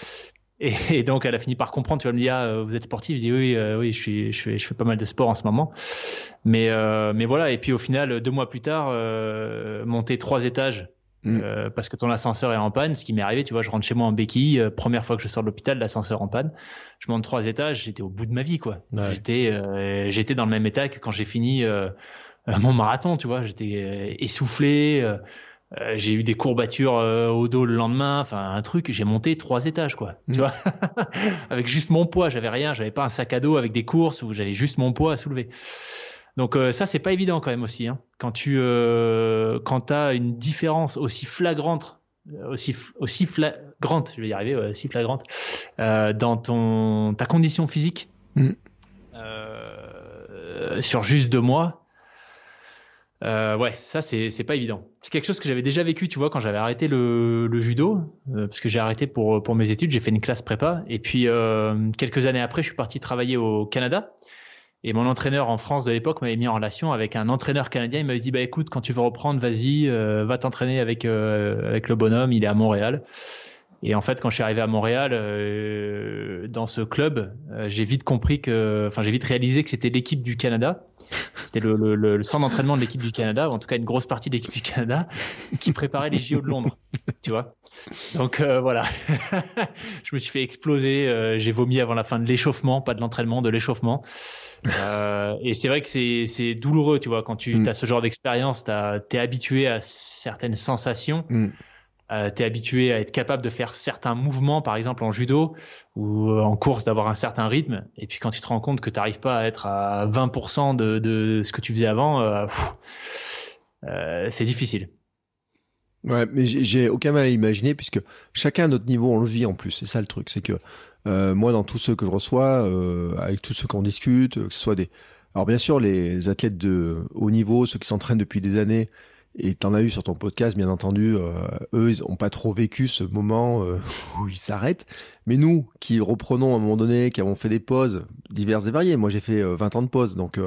Et, donc, elle a fini par comprendre. Tu vas me dire, ah, vous êtes sportif Je dis oui, oui, je suis, je fais, je fais pas mal de sport en ce moment. Mais, mais voilà. Et puis au final, deux mois plus tard, monter trois étages Mm. Euh, parce que ton ascenseur est en panne, ce qui m'est arrivé, tu vois, je rentre chez moi en béquille, euh, première fois que je sors de l'hôpital, l'ascenseur en panne, je monte trois étages, j'étais au bout de ma vie, quoi. J'étais, euh, j'étais dans le même état que quand j'ai fini mon marathon, tu vois, j'étais essoufflé, j'ai eu des courbatures au dos le lendemain, enfin un truc, j'ai monté trois étages, quoi, tu mm. vois, avec juste mon poids, j'avais rien, j'avais pas un sac à dos avec des courses où j'avais juste mon poids à soulever. Donc euh, ça, c'est pas évident quand même aussi. Hein. Quand tu euh, quand as une différence aussi flagrante, euh, aussi aussi flagrante, je vais y arriver, aussi flagrante dans ton ta condition physique mm. sur juste deux mois. Ouais, ça c'est c'est pas évident. C'est quelque chose que j'avais déjà vécu, tu vois, quand j'avais arrêté le, le judo, parce que j'ai arrêté pour pour mes études, j'ai fait une classe prépa, et puis quelques années après, je suis parti travailler au Canada. Et mon entraîneur en France de l'époque m'avait mis en relation avec un entraîneur canadien. Il m'avait dit bah écoute, quand tu veux reprendre, vas-y, euh, va t'entraîner avec euh, avec le bonhomme. Il est à Montréal. Et en fait, quand je suis arrivé à Montréal, euh, dans ce club, j'ai vite compris que, enfin, j'ai vite réalisé que c'était l'équipe du Canada. C'était le, le, le, centre d'entraînement de l'équipe du Canada, ou en tout cas une grosse partie de l'équipe du Canada, qui préparait les JO de Londres. Tu vois. Donc voilà, je me suis fait exploser. j'ai vomi avant la fin de l'échauffement, pas de l'entraînement, de l'échauffement. Euh, et c'est vrai que c'est douloureux, tu vois, quand tu mm. as ce genre d'expérience, tu es habitué à certaines sensations, mm. Euh, tu es habitué à être capable de faire certains mouvements, par exemple en judo ou euh, en course, d'avoir un certain rythme. Et puis quand tu te rends compte que tu n'arrives pas à être à 20% de, ce que tu faisais avant, euh, euh, c'est difficile. Ouais, mais j'ai aucun mal à imaginer puisque chacun à notre niveau on le vit en plus. C'est ça le truc, c'est que moi, dans tous ceux que je reçois, avec tous ceux qu'on discute, que ce soit des... Alors bien sûr, les athlètes de haut niveau, ceux qui s'entraînent depuis des années, et t'en as eu sur ton podcast, bien entendu, euh, eux, ils ont pas trop vécu ce moment euh, où ils s'arrêtent. Mais nous, qui reprenons à un moment donné, qui avons fait des pauses diverses et variées, moi j'ai fait 20 ans de pause, donc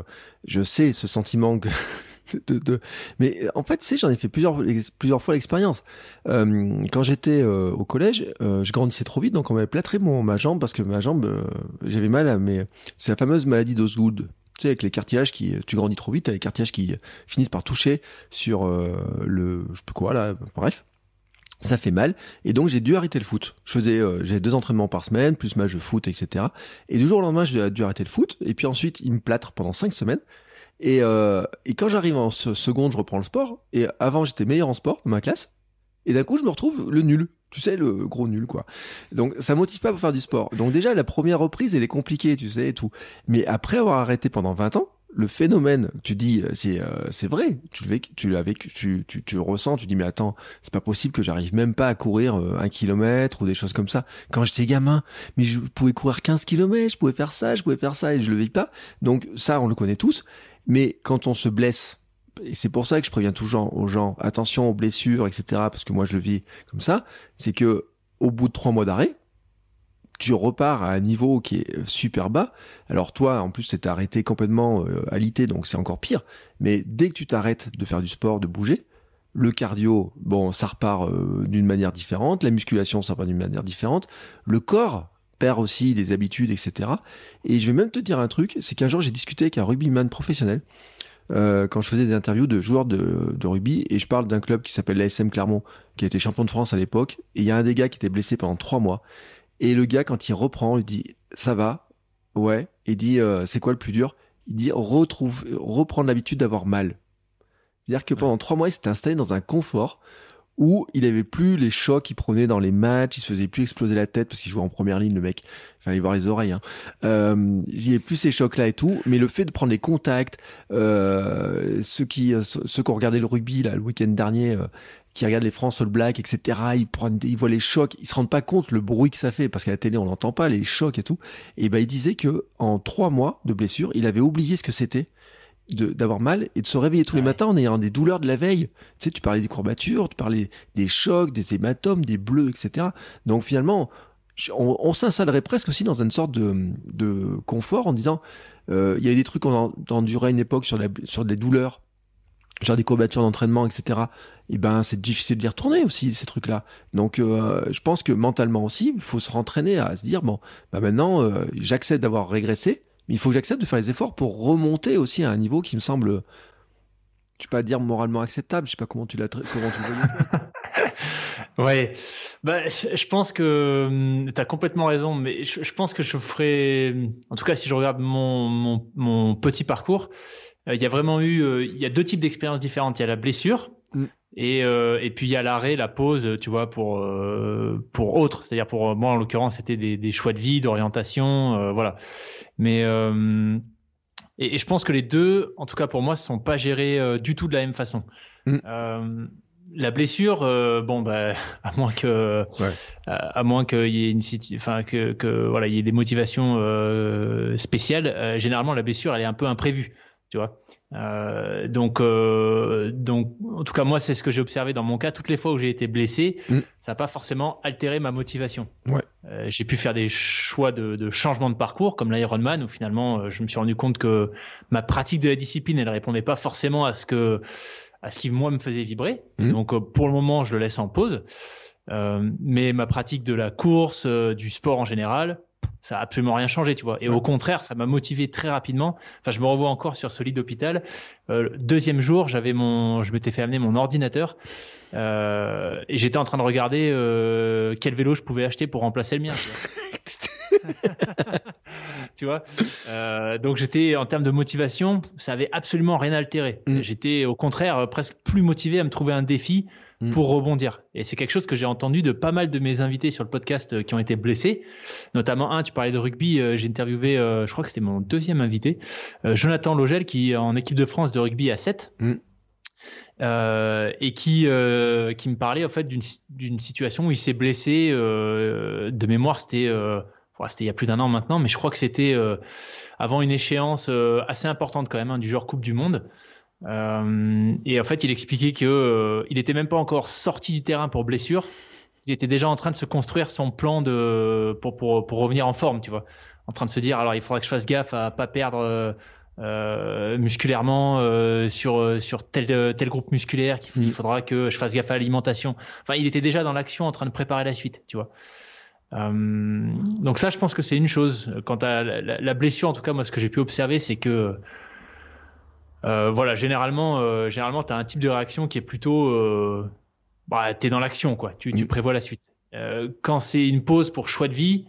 je sais ce sentiment que de, Mais en fait, tu sais, j'en ai fait plusieurs, plusieurs fois l'expérience. Euh, quand j'étais euh, au collège, euh, je grandissais trop vite, donc on m'avait plâtré mon, ma jambe parce que ma jambe, j'avais mal. Mais c'est la fameuse maladie d'Osgood. Tu sais, avec les cartilages qui, tu grandis trop vite, t'as les cartilages qui finissent par toucher sur le, je sais plus quoi là, bref ça fait mal et donc j'ai dû arrêter le foot. Je faisais j'ai deux entraînements par semaine plus match de foot etc. Et du jour au lendemain j'ai dû arrêter le foot et puis ensuite il me plâtre pendant cinq semaines et, euh, et quand j'arrive en seconde, je reprends le sport. Et avant, j'étais meilleur en sport dans ma classe. Et d'un coup, je me retrouve le nul. Tu sais, le gros nul, quoi. Donc, ça motive pas pour faire du sport. Donc, déjà, la première reprise, elle est compliquée, tu sais, et tout. Mais après avoir arrêté pendant 20 ans, le phénomène, tu dis, euh, c'est euh, c'est vrai, tu le tu l'as tu, tu tu ressens, tu dis mais attends, c'est pas possible que j'arrive même pas à courir euh, un kilomètre ou des choses comme ça. Quand j'étais gamin, mais je pouvais courir 15 kilomètres, je pouvais faire ça, je pouvais faire ça et je le vis pas. Donc ça, on le connaît tous. Mais quand on se blesse, et c'est pour ça que je préviens toujours aux gens, attention aux blessures, etc., parce que moi je le vis comme ça, c'est que au bout de trois mois d'arrêt, tu repars à un niveau qui est super bas. Alors toi, en plus, t'es arrêté complètement euh, alité, donc c'est encore pire. Mais dès que tu t'arrêtes de faire du sport, de bouger, le cardio, bon, ça repart euh, d'une manière différente. La musculation, ça repart d'une manière différente. Le corps perd aussi des habitudes, etc. Et je vais même te dire un truc, c'est qu'un jour j'ai discuté avec un rugbyman professionnel euh, quand je faisais des interviews de joueurs de, rugby et je parle d'un club qui s'appelle l'ASM Clermont qui a été champion de France à l'époque et il y a un des gars qui était blessé pendant trois mois. Et le gars quand il reprend il dit ça va? Ouais. Et il dit euh, c'est quoi le plus dur? Il dit retrouve reprendre l'habitude d'avoir mal. C'est-à-dire que pendant trois mois il s'était installé dans un confort où il avait plus les chocs qu'il prenait dans les matchs, il se faisait plus exploser la tête parce qu'il jouait en première ligne le mec, il fallait voir les oreilles. Hein. Euh, il y avait plus ces chocs là et tout, mais le fait de prendre les contacts, euh, ceux qui ceux qui ont regardé le rugby là le week-end dernier, euh, qui regardent les France All Black, etc. Ils prennent, ils voient les chocs, ils se rendent pas compte le bruit que ça fait parce qu'à la télé on n'entend pas les chocs et tout. Et ben il disait que en trois mois de blessure, il avait oublié ce que c'était d'avoir mal et de se réveiller tous les matins en ayant des douleurs de la veille. Tu sais, tu parlais des courbatures, tu parlais des chocs, des hématomes, des bleus, etc. Donc finalement, on, on s'installerait presque aussi dans une sorte de, de confort en disant, euh, il y a des trucs qu'on endurait à une époque sur, la, sur des douleurs genre des courbatures d'entraînement, etc. Et ben c'est difficile d'y retourner aussi ces trucs-là. Donc euh, je pense que mentalement aussi, il faut se rentraîner à se dire bon, bah maintenant euh, j'accepte d'avoir régressé, il faut que j'accepte de faire les efforts pour remonter aussi à un niveau qui me semble, tu peux pas dire moralement acceptable. Je sais pas comment tu l'as comment tu Ouais, bah, je pense que hum, tu as complètement raison, mais je, pense que je ferai, en tout cas si je regarde mon, mon, petit parcours, euh, il y a vraiment eu, il y a deux types d'expériences différentes. Il y a la blessure, mm. Et, euh, et puis il y a l'arrêt, la pause, tu vois, pour euh, pour autre. C'est-à-dire pour moi en l'occurrence, c'était des, des, choix de vie, d'orientation, euh, voilà. Mais euh, et, et, je pense que les deux, en tout cas pour moi, ne sont pas gérés du tout de la même façon. Mm. la blessure, bon bah à moins que ouais. à, moins qu'il y ait une enfin que, que voilà il y ait des motivations spéciales. généralement la blessure elle est un peu imprévue, tu vois. Euh, donc, euh, donc, en tout cas, moi, c'est ce que j'ai observé dans mon cas. Toutes les fois où j'ai été blessé, mm. ça n'a pas forcément altéré ma motivation. Ouais. Euh, j'ai pu faire des choix de, de, changement de parcours, comme l'Ironman, où finalement, je me suis rendu compte que ma pratique de la discipline, elle répondait pas forcément à ce que, à ce qui moi me faisait vibrer. Mm. Donc, pour le moment, je le laisse en pause. mais ma pratique de la course, du sport en général, ça a absolument rien changé, tu vois. Et au contraire, ça m'a motivé très rapidement. Enfin, je me revois encore sur ce lit d'hôpital. Euh, deuxième jour, j'avais mon, je m'étais fait amener mon ordinateur euh, et j'étais en train de regarder euh, quel vélo je pouvais acheter pour remplacer le mien. Tu vois, euh, donc j'étais en termes de motivation, ça avait absolument rien altéré. Mm. J'étais au contraire presque plus motivé à me trouver un défi Mm. pour rebondir. Et c'est quelque chose que j'ai entendu de pas mal de mes invités sur le podcast euh, qui ont été blessés. Notamment un, tu parlais de rugby, euh, j'ai interviewé, euh, je crois que c'était mon deuxième invité, Jonathan Logel, qui est en équipe de France de rugby à 7. Mm. et qui qui me parlait en fait d'une situation où il s'est blessé de mémoire c'était c'était il y a plus d'un an maintenant mais je crois que c'était avant une échéance assez importante quand même hein, du genre Coupe du Monde euh, et en fait, il expliquait que euh, il était même pas encore sorti du terrain pour blessure. Il était déjà en train de se construire son plan de pour pour pour revenir en forme, tu vois. En train de se dire alors il faudra que je fasse gaffe à pas perdre euh, musculairement euh, sur sur tel tel groupe musculaire qu'il il mm. faudra que je fasse gaffe à l'alimentation. Enfin, il était déjà dans l'action en train de préparer la suite, tu vois. Donc ça, je pense que c'est une chose. Quant à la, la, blessure, en tout cas, moi, ce que j'ai pu observer, c'est que voilà, généralement, euh, généralement, tu as un type de réaction qui est plutôt, euh, bah, tu es dans l'action, quoi. Tu, tu, mm. prévois la suite. Euh, quand c'est une pause pour choix de vie,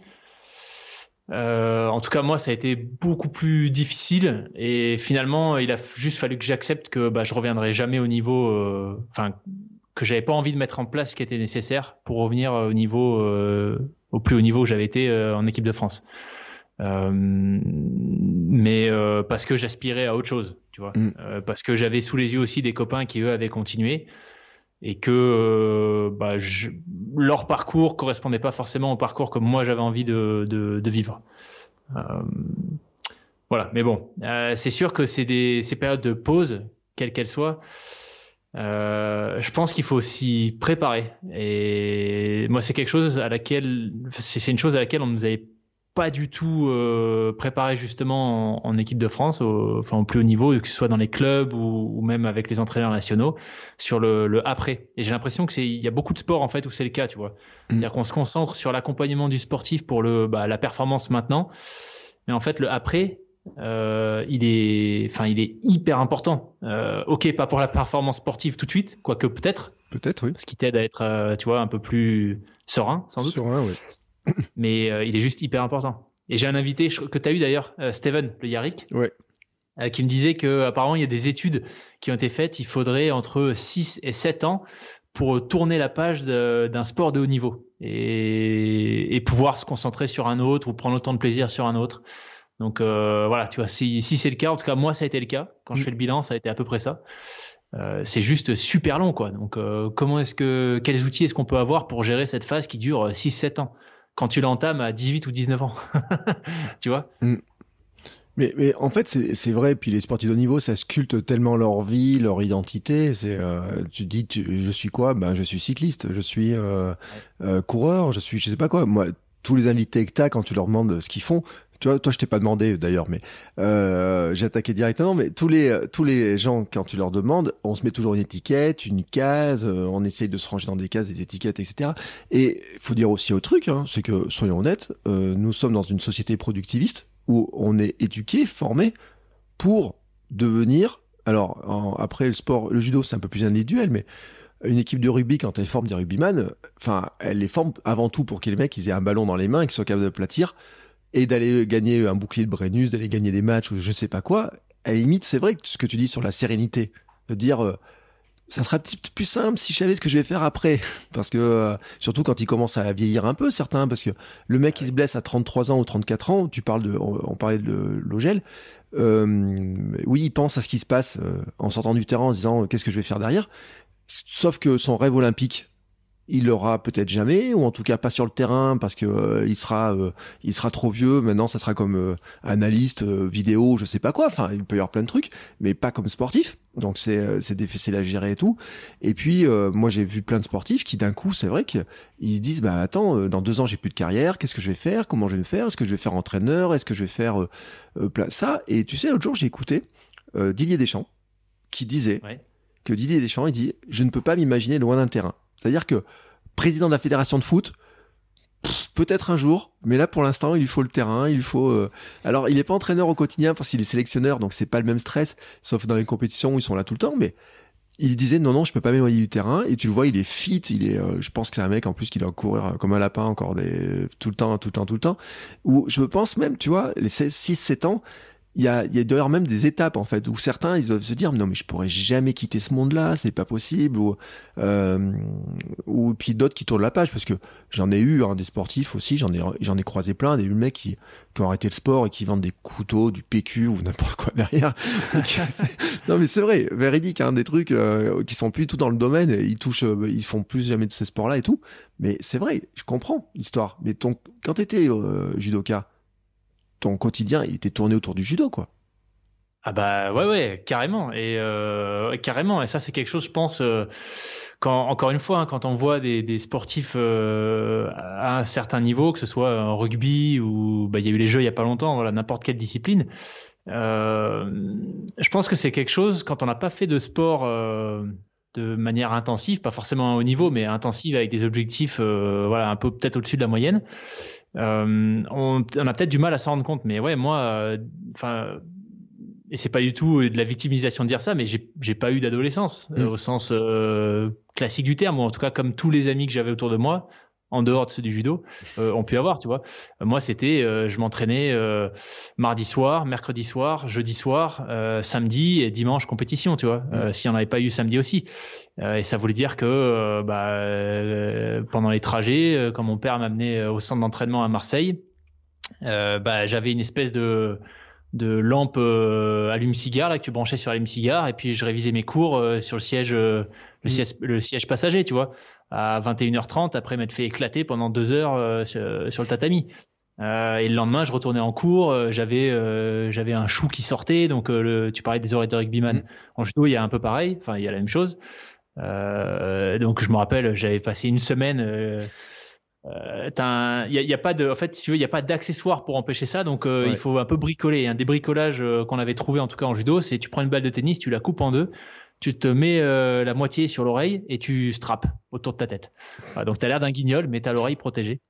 euh, en tout cas, moi, ça a été beaucoup plus difficile. Et finalement, il a juste fallu que j'accepte que bah, je reviendrai jamais au niveau, euh, enfin, que j'avais pas envie de mettre en place ce qui était nécessaire pour revenir au niveau, au plus haut niveau où j'avais été en équipe de France. Euh, mais euh, parce que j'aspirais à autre chose, tu vois, mm. euh, parce que j'avais sous les yeux aussi des copains qui eux avaient continué et que bah, je, leur parcours correspondait pas forcément au parcours que moi j'avais envie de, de, de vivre. voilà, mais bon, c'est sûr que c'est des ces périodes de pause, quelles qu'elles soient. Euh, je pense qu'il faut s'y préparer. Et moi, c'est quelque chose à laquelle, c'est une chose à laquelle on nous avait pas du tout euh, préparé justement en, équipe de France, au, enfin au plus haut niveau, que ce soit dans les clubs ou, même avec les entraîneurs nationaux, sur le, après. Et j'ai l'impression que c'est il y a beaucoup de sports en fait où c'est le cas, tu vois. Mm. C'est-à-dire qu'on se concentre sur l'accompagnement du sportif pour le bah, la performance maintenant, mais en fait le après, euh, il est, enfin il est hyper important. Euh, ok, pas pour la performance sportive tout de suite, quoique peut-être. Peut-être, oui. Ce qui t'aide à être, euh, tu vois, un peu plus serein, sans doute. Serein, oui mais euh, il est juste hyper important. Et j'ai un invité que tu as eu d'ailleurs, euh, Steven, le ouais. Euh, qui me disait que apparemment il y a des études qui ont été faites, il faudrait entre 6 et 7 ans pour tourner la page d'un sport de haut niveau et, et, pouvoir se concentrer sur un autre ou prendre autant de plaisir sur un autre. Donc voilà, tu vois, si, si c'est le cas, en tout cas moi ça a été le cas. Quand je mm. fais le bilan, ça a été à peu près ça. Euh, c'est juste super long, quoi. Donc, euh, comment est-ce que, quels outils est-ce qu'on peut avoir pour gérer cette phase qui dure 6-7 ans? Quand tu l'entames à 18 ou 19 ans Tu vois mm. mais, en fait, c'est vrai. Puis les sportifs de haut niveau, ça sculpte tellement leur vie, leur identité. Euh, tu dis, je suis quoi? Ben, je suis cycliste, je suis euh, euh, coureur, je suis, je sais pas quoi. Moi, tous les invités que t'as, quand tu leur demandes ce qu'ils font, tu vois, toi, je t'ai pas demandé d'ailleurs, mais euh, j'ai attaqué directement. Mais tous les tous les gens, quand tu leur demandes, on se met toujours une étiquette, une case, euh, on essaye de se ranger dans des cases, des étiquettes, etc. Et il faut dire aussi au truc, hein, c'est que soyons honnêtes, euh, nous sommes dans une société productiviste où on est éduqué, formé pour devenir. Alors après le sport, le judo, c'est un peu plus individuel, mais une équipe de rugby, quand elle forme des rugbyman, enfin, elle les forme avant tout pour que les mecs ils aient un ballon dans les mains et qu'ils soient capables de platir et d'aller gagner un bouclier de Brennus, d'aller gagner des matchs ou je sais pas quoi. À la limite, c'est vrai ce que tu dis sur la sérénité, de dire euh, ça sera petit plus simple si je savais ce que je vais faire après. Parce que, euh, surtout quand il commence à vieillir un peu, certains, parce que le mec qui se blesse à 33 ans ou 34 ans, tu parles de, on, parlait de Logel, euh, oui, il pense à ce qui se passe en sortant du terrain en se disant qu'est-ce que je vais faire derrière? Sauf que son rêve olympique, il l'aura peut-être jamais ou en tout cas pas sur le terrain parce que euh, il sera euh, il sera trop vieux. Maintenant ça sera comme euh, analyste vidéo je sais pas quoi. Enfin il peut y avoir plein de trucs mais pas comme sportif. Donc c'est c'est difficile à gérer et tout. Et puis moi j'ai vu plein de sportifs qui d'un coup c'est vrai qu'ils se disent bah attends dans deux ans j'ai plus de carrière. Qu'est-ce que je vais faire? Comment je vais me faire? Est-ce que je vais faire entraîneur? Est-ce que je vais faire ça. Et tu sais l'autre jour j'ai écouté Didier Deschamps qui disait que Didier Deschamps il dit je ne peux pas m'imaginer loin d'un terrain c'est-à-dire que président de la fédération de foot, peut-être un jour, mais là pour l'instant il lui faut le terrain, il faut. Euh, alors il n'est pas entraîneur au quotidien parce qu'il est sélectionneur, donc c'est pas le même stress, sauf dans les compétitions où ils sont là tout le temps, mais il disait non non je peux pas m'éloigner du terrain et tu le vois il est fit il est euh, je pense que c'est un mec en plus qui doit courir comme un lapin encore des tout le temps tout le temps tout le temps ou je pense même tu vois les 6 7 ans il y a, il y a d'ailleurs même des étapes en fait où certains ils doivent se dire non mais je pourrais jamais quitter ce monde-là, c'est pas possible ou euh, ou puis d'autres qui tournent la page parce que j'en ai eu hein, des sportifs aussi, j'en ai j'en ai croisé plein des mecs qui, qui ont arrêté le sport et qui vendent des couteaux, du PQ ou n'importe quoi derrière. non mais c'est vrai, véridique hein, des trucs euh, qui sont plus tout dans le domaine, ils touchent euh, ils font plus jamais de ces sports-là et tout. Mais c'est vrai, je comprends l'histoire. Mais ton quand t'étais euh, judoka ton quotidien, il était tourné autour du judo, quoi. Ah bah ouais ouais carrément et euh, carrément et ça c'est quelque chose je pense euh, quand encore une fois hein, quand on voit des, sportifs euh, à un certain niveau que ce soit en rugby ou bah il y a eu les jeux il y a pas longtemps voilà n'importe quelle discipline je pense que c'est quelque chose quand on n'a pas fait de sport de manière intensive pas forcément à haut niveau mais intensive avec des objectifs voilà un peu peut-être au-dessus de la moyenne euh, on, a peut-être du mal à s'en rendre compte, mais ouais, moi, euh, enfin, et c'est pas du tout de la victimisation de dire ça, mais j'ai pas eu d'adolescence mm. au sens euh, classique du terme, ou en tout cas comme tous les amis que j'avais autour de moi, en dehors de ceux du judo, euh, ont pu avoir, tu vois. moi, c'était, euh, je m'entraînais euh, mardi soir, mercredi soir, jeudi soir, samedi et dimanche compétition, tu vois. Mm. S'il n'y en avait pas eu samedi aussi. et ça voulait dire que bah, pendant les trajets, quand mon père m'amenait au centre d'entraînement à Marseille, bah, j'avais une espèce de de lampe allume-cigare là que tu branchais sur allume-cigare et puis je révisais mes cours sur le siège le, mm. siège le siège passager tu vois à 21h30 après m'être fait éclater pendant deux heures euh, sur, le tatami. Euh, et le lendemain, je retournais en cours. Euh, j'avais j'avais un chou qui sortait. Donc, le, tu parlais des oreilles de rugbyman. Mm. En judo, il y a un peu pareil. Enfin, il y a la même chose. donc, je me rappelle, j'avais passé une semaine. Il n'y a, a, pas de, en fait, si tu veux, il n'y a pas d'accessoire pour empêcher ça, donc il faut un peu bricoler. Un débricolage qu'on avait trouvé en tout cas en judo, c'est tu prends une balle de tennis, tu la coupes en deux, tu te mets euh, la moitié sur l'oreille et tu strappes autour de ta tête. donc tu as l'air d'un guignol, mais tu as l'oreille protégée.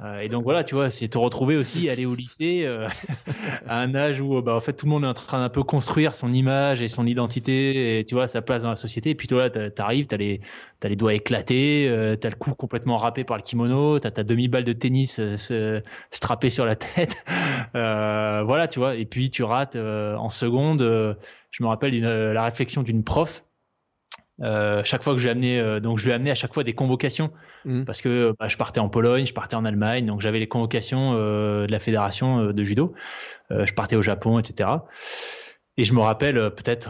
Euh, et donc voilà, tu vois, c'est te retrouver aussi, aller au lycée euh, à un âge où bah, en fait tout le monde est en train d'un peu construire son image et son identité et tu vois sa place dans la société. Et puis toi, tu arrives, tu as les, as les doigts éclatés, tu as le cou complètement râpé par le kimono, tu as ta demi-balle de tennis strappée sur la tête. voilà, tu vois, et puis tu rates en seconde je me rappelle euh, la réflexion d'une prof. Euh, chaque fois que je lui ai amené, euh, donc je lui à chaque fois des convocations mmh. parce que bah, je partais en Pologne, je partais en Allemagne, donc j'avais les convocations de la fédération de judo. je partais au Japon, etc. Et je me rappelle peut-être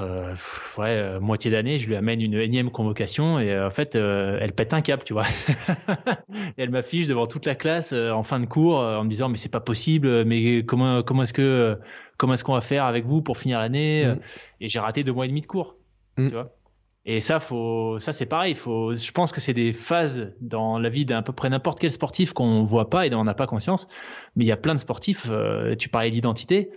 ouais, moitié d'année, je lui amène une énième convocation et en fait elle pète un câble, tu vois. et elle m'affiche devant toute la classe en fin de cours en me disant mais c'est pas possible, mais comment comment est-ce que comment est-ce qu'on va faire avec vous pour finir l'année mm. Et j'ai raté deux mois et demi de cours. Mm. Tu vois Et ça, faut, ça c'est pareil. Faut, je pense que c'est des phases dans la vie d'à peu près n'importe quel sportif qu'on voit pas et dont on n'a pas conscience. Mais il y a plein de sportifs. Euh, tu parlais d'identité.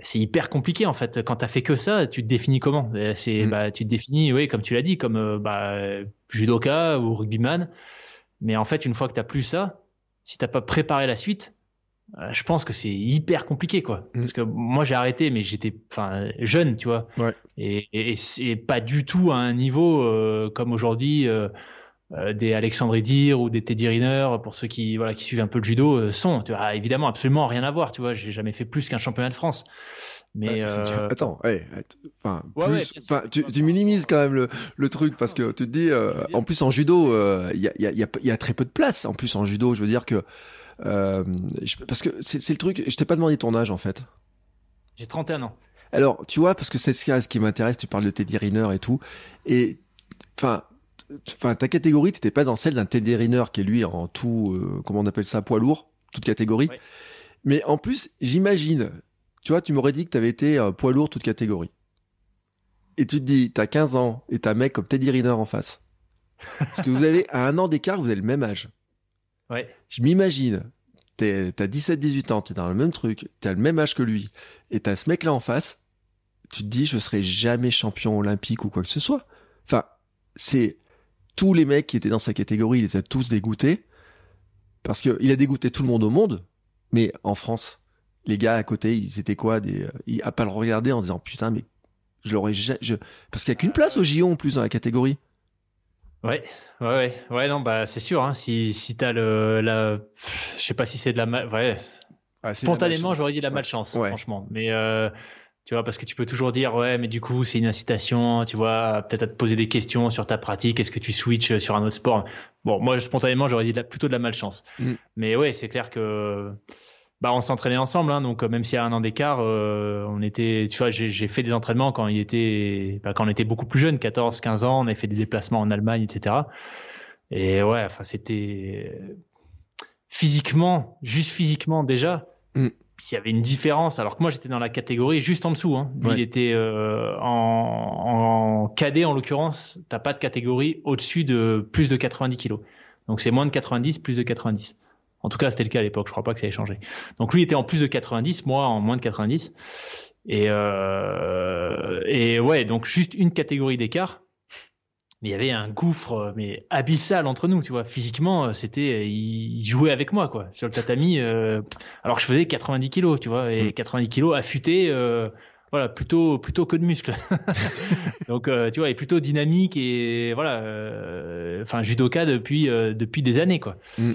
C'est hyper compliqué en fait. Quand t'as fait que ça, tu te définis comment? C'est, mm. bah, tu te définis, oui, comme tu l'as dit, comme euh, bah, judoka ou rugbyman. Mais en fait, une fois que t'as plus ça, si t'as pas préparé la suite, euh, je pense que c'est hyper compliqué quoi mm. parce que moi j'ai arrêté mais j'étais enfin jeune tu vois ouais. et, et, c'est pas du tout à un niveau euh, comme aujourd'hui euh, des Alexandre Dir ou des Teddy Riner pour ceux qui voilà qui suivent un peu le judo euh, sont tu vois évidemment absolument rien à voir tu vois j'ai jamais fait plus qu'un championnat de France mais euh... attends, enfin, plus, tu, tu, minimises quand même le, le truc parce que tu te dis, en plus en judo, il y a, y, a, y, a, très peu de place. En plus en judo, je veux dire que parce que c'est le truc, je t'ai pas demandé ton âge en fait. J'ai 31 ans. Alors, tu vois, parce que c'est ce qui m'intéresse, tu parles de Teddy Riner et tout. Et, enfin, enfin, ta catégorie, t'étais pas dans celle d'un Teddy Riner qui est lui en tout, euh, comment on appelle ça, poids lourd, toute catégorie. Mais en plus, j'imagine, tu vois, tu m'aurais dit que t'avais été euh, poids lourd toute catégorie. Et tu te dis, t'as 15 ans et t'as un mec comme Teddy Riner en face. Parce que vous avez, à un an d'écart, vous avez le même âge. Ouais. Je m'imagine, t'as 17-18 ans, t'es dans le même truc, t'as le même âge que lui, et t'as ce mec-là en face, tu te dis, je serai jamais champion olympique ou quoi que ce soit. Enfin, c'est tous les mecs qui étaient dans sa catégorie, il les a tous dégoûtés, parce que il a dégoûté tout le monde au monde, mais en France, les gars à côté, ils étaient quoi des, ils, à pas le regarder en disant putain, mais je l'aurais, je... parce qu'il y a qu'une place au JO en plus dans la catégorie. Ouais, ouais, ouais, non, bah c'est sûr. Hein, si si t'as le, la, je sais pas si c'est de la mal, ouais. Ah, Spontanément, j'aurais dit de la malchance, franchement. Mais euh, tu vois, parce que tu peux toujours dire, ouais, mais du coup, c'est une incitation, tu vois, peut-être à te poser des questions sur ta pratique, est-ce que tu switches sur un autre sport? Bon, moi, spontanément, j'aurais dit plutôt de la malchance. Mm. Mais ouais, c'est clair que bah, on s'entraînait ensemble, hein, donc même s'il y a un an d'écart, euh, on était, tu vois, j'ai fait des entraînements quand il était, bah, quand on était beaucoup plus jeune, 14, 15 ans, on avait fait des déplacements en Allemagne, etc. Et ouais, enfin, c'était physiquement, juste physiquement déjà, mm. Il y avait une différence. Alors que moi, j'étais dans la catégorie juste en dessous. Hein. il était euh, en, en cadet en l'occurrence. T'as pas de catégorie au-dessus de plus de 90 kilos. Donc c'est moins de 90, plus de 90. En tout cas, c'était le cas à l'époque. Je crois pas que ça ait changé. Donc lui était en plus de 90, moi en moins de 90. Et, euh, et ouais, donc juste une catégorie d'écart. Mais il y avait un gouffre mais abyssal entre nous, tu vois. Physiquement, c'était, il jouait avec moi, quoi, sur le tatami. Euh, alors que je faisais 90 kilos, tu vois, et 90 mm. kilos affûtés. Euh, voilà, plutôt plutôt que de muscles. Donc euh, tu vois, il est plutôt dynamique et voilà, euh, enfin judoka depuis euh, depuis des années quoi. Mm.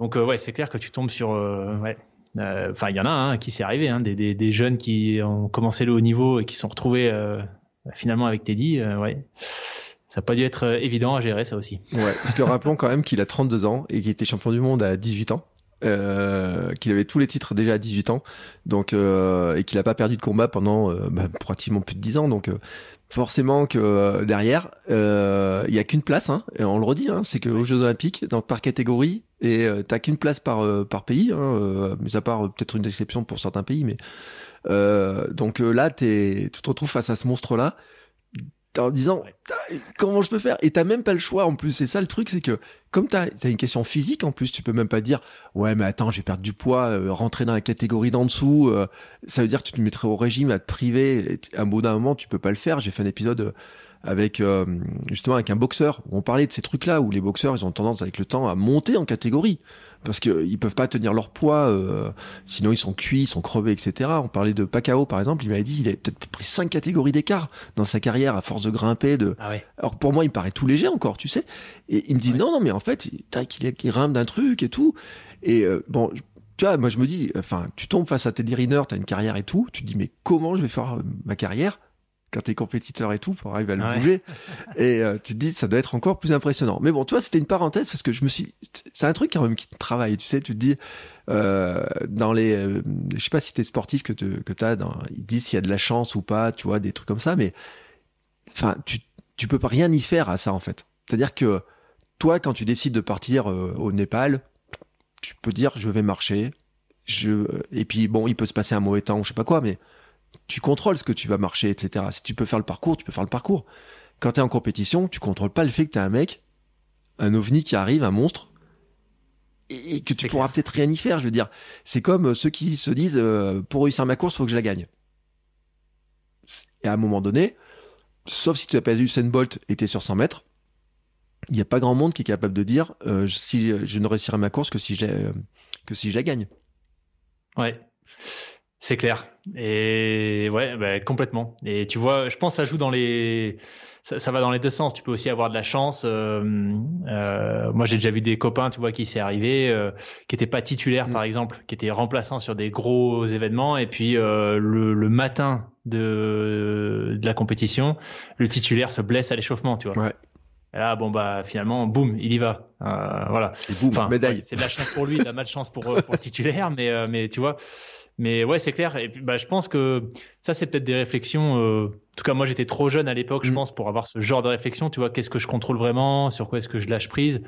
Donc euh, ouais, c'est clair que tu tombes sur euh, ouais. Euh, enfin, il y en a un qui s'est arrivé, hein, des, des, des, jeunes qui ont commencé le haut niveau et qui sont retrouvés finalement avec Teddy. ouais, ça n'a pas dû être évident à gérer ça aussi. Ouais, parce que rappelons quand même qu'il a 32 ans et qu'il était champion du monde à 18 ans. Euh, qu'il avait tous les titres déjà à 18 ans, donc euh, et qu'il n'a pas perdu de combat pendant euh, bah, pratiquement plus de 10 ans. Donc forcément que derrière, il y a qu'une place. Hein, et on le redit, hein, c'est qu'aux Jeux Olympiques, donc par catégorie, et t'as qu'une place par par pays, hein, mais à part peut-être une exception pour certains pays, mais donc là, tu te retrouves face à ce monstre-là en disant comment je peux faire? Et t'as même pas le choix en plus. C'est ça le truc c'est que comme t'as as une question physique en plus tu peux même pas dire ouais mais attends je vais perdre du poids euh, rentrer dans la catégorie d'en dessous euh, ça veut dire que tu te mettrais au régime à te priver à un bout d'un moment tu peux pas le faire. J'ai fait un épisode euh, avec justement avec un boxeur où on parlait de ces trucs là où les boxeurs ils ont tendance avec le temps à monter en catégorie parce que ils peuvent pas tenir leur poids, euh, sinon ils sont cuits, ils sont crevés, etc. On parlait de Pacao par exemple, il m'avait dit il a peut-être pris cinq catégories d'écart dans sa carrière à force de grimper. De... Ah Alors pour moi il me paraît tout léger encore, tu sais. Et il me dit non non mais en fait il, il, il grimpe d'un truc et tout. Et euh, bon tu vois, moi je me dis, enfin, tu tombes face à Teddy Riner, t'as une carrière et tout, tu te dis mais comment je vais faire ma carrière quand t'es compétiteur et tout pour arriver à le bouger. Et euh, tu te dis ça doit être encore plus impressionnant. Mais bon toi c'était une parenthèse parce que je me suis c'est un truc quand même qui travaille tu sais tu te dis euh, dans les euh, je sais pas si t'es sportif que te, que t'as dans ils disent s'il y a de la chance ou pas tu vois des trucs comme ça mais enfin tu tu peux pas rien y faire à ça en fait. C'est à dire que toi quand tu décides de partir euh, au Népal tu peux dire je vais marcher je et puis bon il peut se passer un mauvais temps je sais pas quoi mais tu contrôles ce que tu vas marcher, etc. Si tu peux faire le parcours, tu peux faire le parcours. quand tu es en compétition, tu contrôles pas le fait que tu as un mec, un ovni qui arrive, un monstre, et, que tu pourras peut-être rien y faire. Je veux dire, c'est comme ceux qui se disent euh, pour réussir ma course, faut que je la gagne. Et à un moment donné, sauf si tu as perdu Usain Bolt et es sur 100 mètres, il n'y a pas grand monde qui est capable de dire euh, si je ne réussirai ma course que si euh, que si je la gagne. Ouais. C'est clair. Et ouais, bah, complètement. Et tu vois, je pense que ça joue dans les. Ça, va dans les deux sens. Tu peux aussi avoir de la chance. Euh, euh, moi, j'ai déjà vu des copains, tu vois, qui s'est arrivé, euh, qui n'étaient pas titulaires, par mm. exemple, qui étaient remplaçants sur des gros événements. Et puis, le, le, matin de, de la compétition, le titulaire se blesse à l'échauffement, tu vois. Ouais. Et là, bon, bah, finalement, boum, il y va. voilà. boum, enfin, médaille. c'est de la chance pour lui, de la malchance pour, pour le titulaire, mais, mais tu vois. Mais ouais, c'est clair. Et puis, bah, je pense que ça, c'est peut-être des réflexions. Euh, en tout cas, moi, j'étais trop jeune à l'époque, je mm. pense, pour avoir ce genre de réflexion. Tu vois, qu'est-ce que je contrôle vraiment Sur quoi est-ce que je lâche prise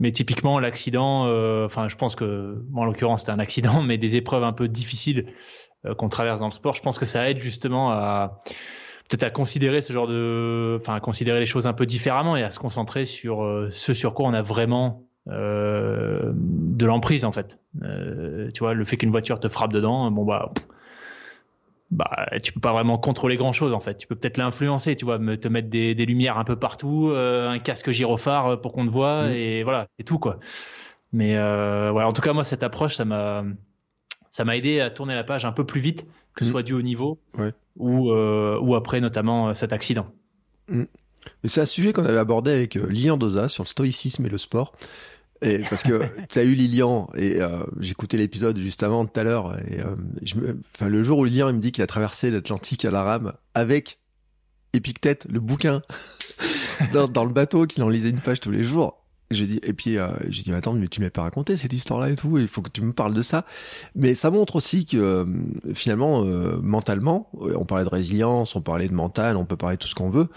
Mais typiquement, l'accident. Euh, enfin, je pense que, moi, en l'occurrence, c'était un accident, mais des épreuves un peu difficiles euh, qu'on traverse dans le sport. Je pense que ça aide justement à peut-être à considérer ce genre de, enfin, à considérer les choses un peu différemment et à se concentrer sur ce sur quoi on a vraiment euh, de l'emprise en fait. Euh, tu vois, le fait qu'une voiture te frappe dedans, bon bah, bah, tu peux pas vraiment contrôler grand chose en fait. Tu peux peut-être l'influencer, tu vois, te mettre des, lumières un peu partout, euh, un casque gyrophare pour qu'on te voit mm. et voilà, c'est tout quoi. Mais en tout cas moi cette approche, ça m'a ça m'a aidé à tourner la page un peu plus vite, que ce mm. soit du haut niveau ou, ou après notamment cet accident. Mm. Mais c'est un sujet qu'on avait abordé avec Lian Doza sur le stoïcisme et le sport. Et parce que tu as eu Lilian et euh, j'écoutais l'épisode juste avant tout à l'heure et euh, je me, enfin le jour où Lilian il me dit qu'il a traversé l'Atlantique à la rame avec Épictète le bouquin dans, dans, le bateau qu'il en lisait une page tous les jours. J'ai dit et puis euh, j'ai dit attends mais tu m'as pas raconté cette histoire là et tout il faut que tu me parles de ça. Mais ça montre aussi que euh, finalement euh, mentalement on parlait de résilience, on parlait de mental, on peut parler de tout ce qu'on veut.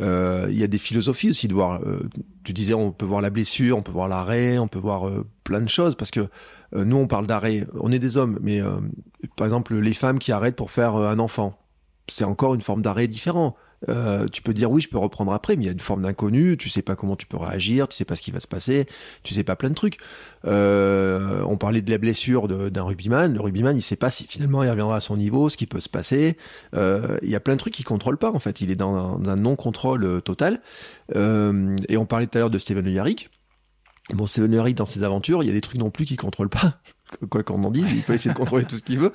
Euh, il y a des philosophies aussi de voir. Euh, tu disais, on peut voir la blessure, on peut voir l'arrêt, on peut voir euh, plein de choses parce que nous, on parle d'arrêt. On est des hommes, mais par exemple, les femmes qui arrêtent pour faire un enfant, c'est encore une forme d'arrêt différent. Euh, tu peux dire oui, je peux reprendre après, mais il y a une forme d'inconnu. Tu sais pas comment tu peux réagir, tu sais pas ce qui va se passer, tu sais pas plein de trucs. Euh, on parlait de la blessure d'un rugbyman. Le rugbyman, il sait pas si finalement il reviendra à son niveau, ce qui peut se passer. Euh, il y a plein de trucs qu'il contrôle pas en fait. Il est dans un, non-contrôle total. et on parlait tout à l'heure de Steven Yarrick. Bon, Steven Yarrick dans ses aventures, il y a des trucs non plus qu'il contrôle pas quoi qu'on en dise, il peut essayer de contrôler tout ce qu'il veut.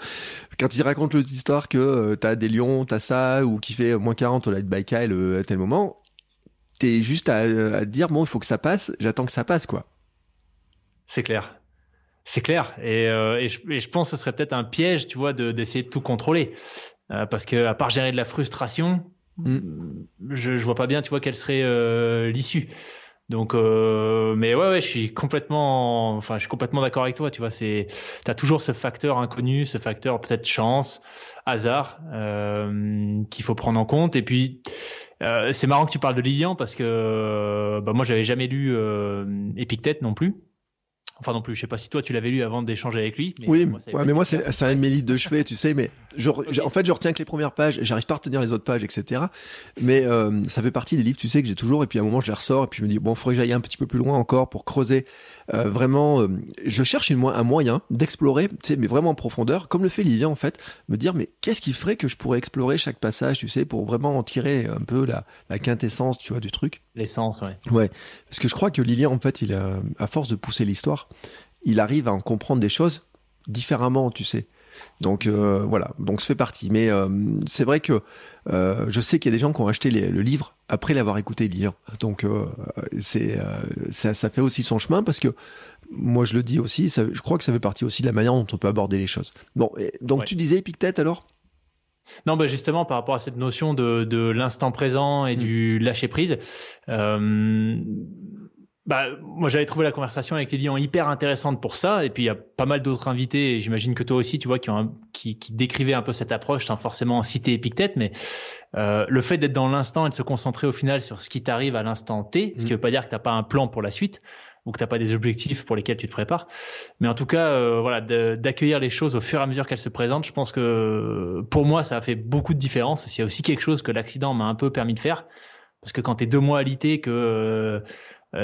Quand il raconte l'histoire que euh, t'as des lions, t'as ça, ou qui fait moins 40 au light Baïkal euh, à tel moment, t'es juste à, à, dire, bon, il faut que ça passe, j'attends que ça passe, quoi. C'est clair. C'est clair. Et, euh, et, je, je, pense que ce serait peut-être un piège, tu vois, d'essayer de, tout contrôler. Euh, parce que à part gérer de la frustration, mm. je, je vois pas bien, tu vois, quelle serait l'issue. Donc, euh, mais ouais, ouais, je suis complètement, enfin, je suis complètement d'accord avec toi. Tu vois, c'est, t'as toujours ce facteur inconnu, ce facteur peut-être chance, hasard, euh, qu'il faut prendre en compte. Et puis, euh, c'est marrant que tu parles de Lilian parce que, bah, moi, j'avais jamais lu euh, Épictète non plus. Enfin non plus, je sais pas si toi tu l'avais lu avant d'échanger avec lui. Mais oui, moi, ouais, mais moi c'est un de mes livres de chevet, tu sais, mais je, en fait je retiens que les premières pages, j'arrive pas à retenir les autres pages, etc. Mais euh, ça fait partie des livres, tu sais, que j'ai toujours, et puis à un moment je les ressors, et puis je me dis bon, faudrait que j'aille un petit peu plus loin encore pour creuser. Euh, vraiment, euh, je cherche une, un moyen d'explorer, tu sais, mais vraiment en profondeur, comme le fait Lilian en fait, me dire mais qu'est-ce qui ferait que je pourrais explorer chaque passage, tu sais, pour vraiment en tirer un peu la, la quintessence, tu vois, du truc. L'essence, ouais. Ouais, parce que je crois que Lilian en fait, il a, à force de pousser l'histoire, il arrive à en comprendre des choses différemment, tu sais. Donc euh, voilà, donc ça fait partie. Mais euh, c'est vrai que euh, je sais qu'il y a des gens qui ont acheté le livre après l'avoir écouté lire. Donc c'est ça, ça, fait aussi son chemin parce que moi je le dis aussi, ça, je crois que ça fait partie aussi de la manière dont on peut aborder les choses. Bon, donc tu disais Épictète alors? Non, bah justement, par rapport à cette notion de, de l'instant présent et mm. du lâcher prise, euh, bah, moi, j'avais trouvé la conversation avec Elian hyper intéressante pour ça. Et puis, il y a pas mal d'autres invités, et j'imagine que toi aussi, tu vois, qui, ont qui, qui décrivaient un peu cette approche sans forcément citer Épictète. Mais euh, le fait d'être dans l'instant et de se concentrer au final sur ce qui t'arrive à l'instant T, ce qui mm. veut pas dire que t'as pas un plan pour la suite ou que t'as pas des objectifs pour lesquels tu te prépares. Mais en tout cas, euh, voilà, d'accueillir les choses au fur et à mesure qu'elles se présentent, je pense que pour moi, ça a fait beaucoup de différence. C'est aussi quelque chose que l'accident m'a un peu permis de faire Parce que quand tu es deux mois alité, que euh,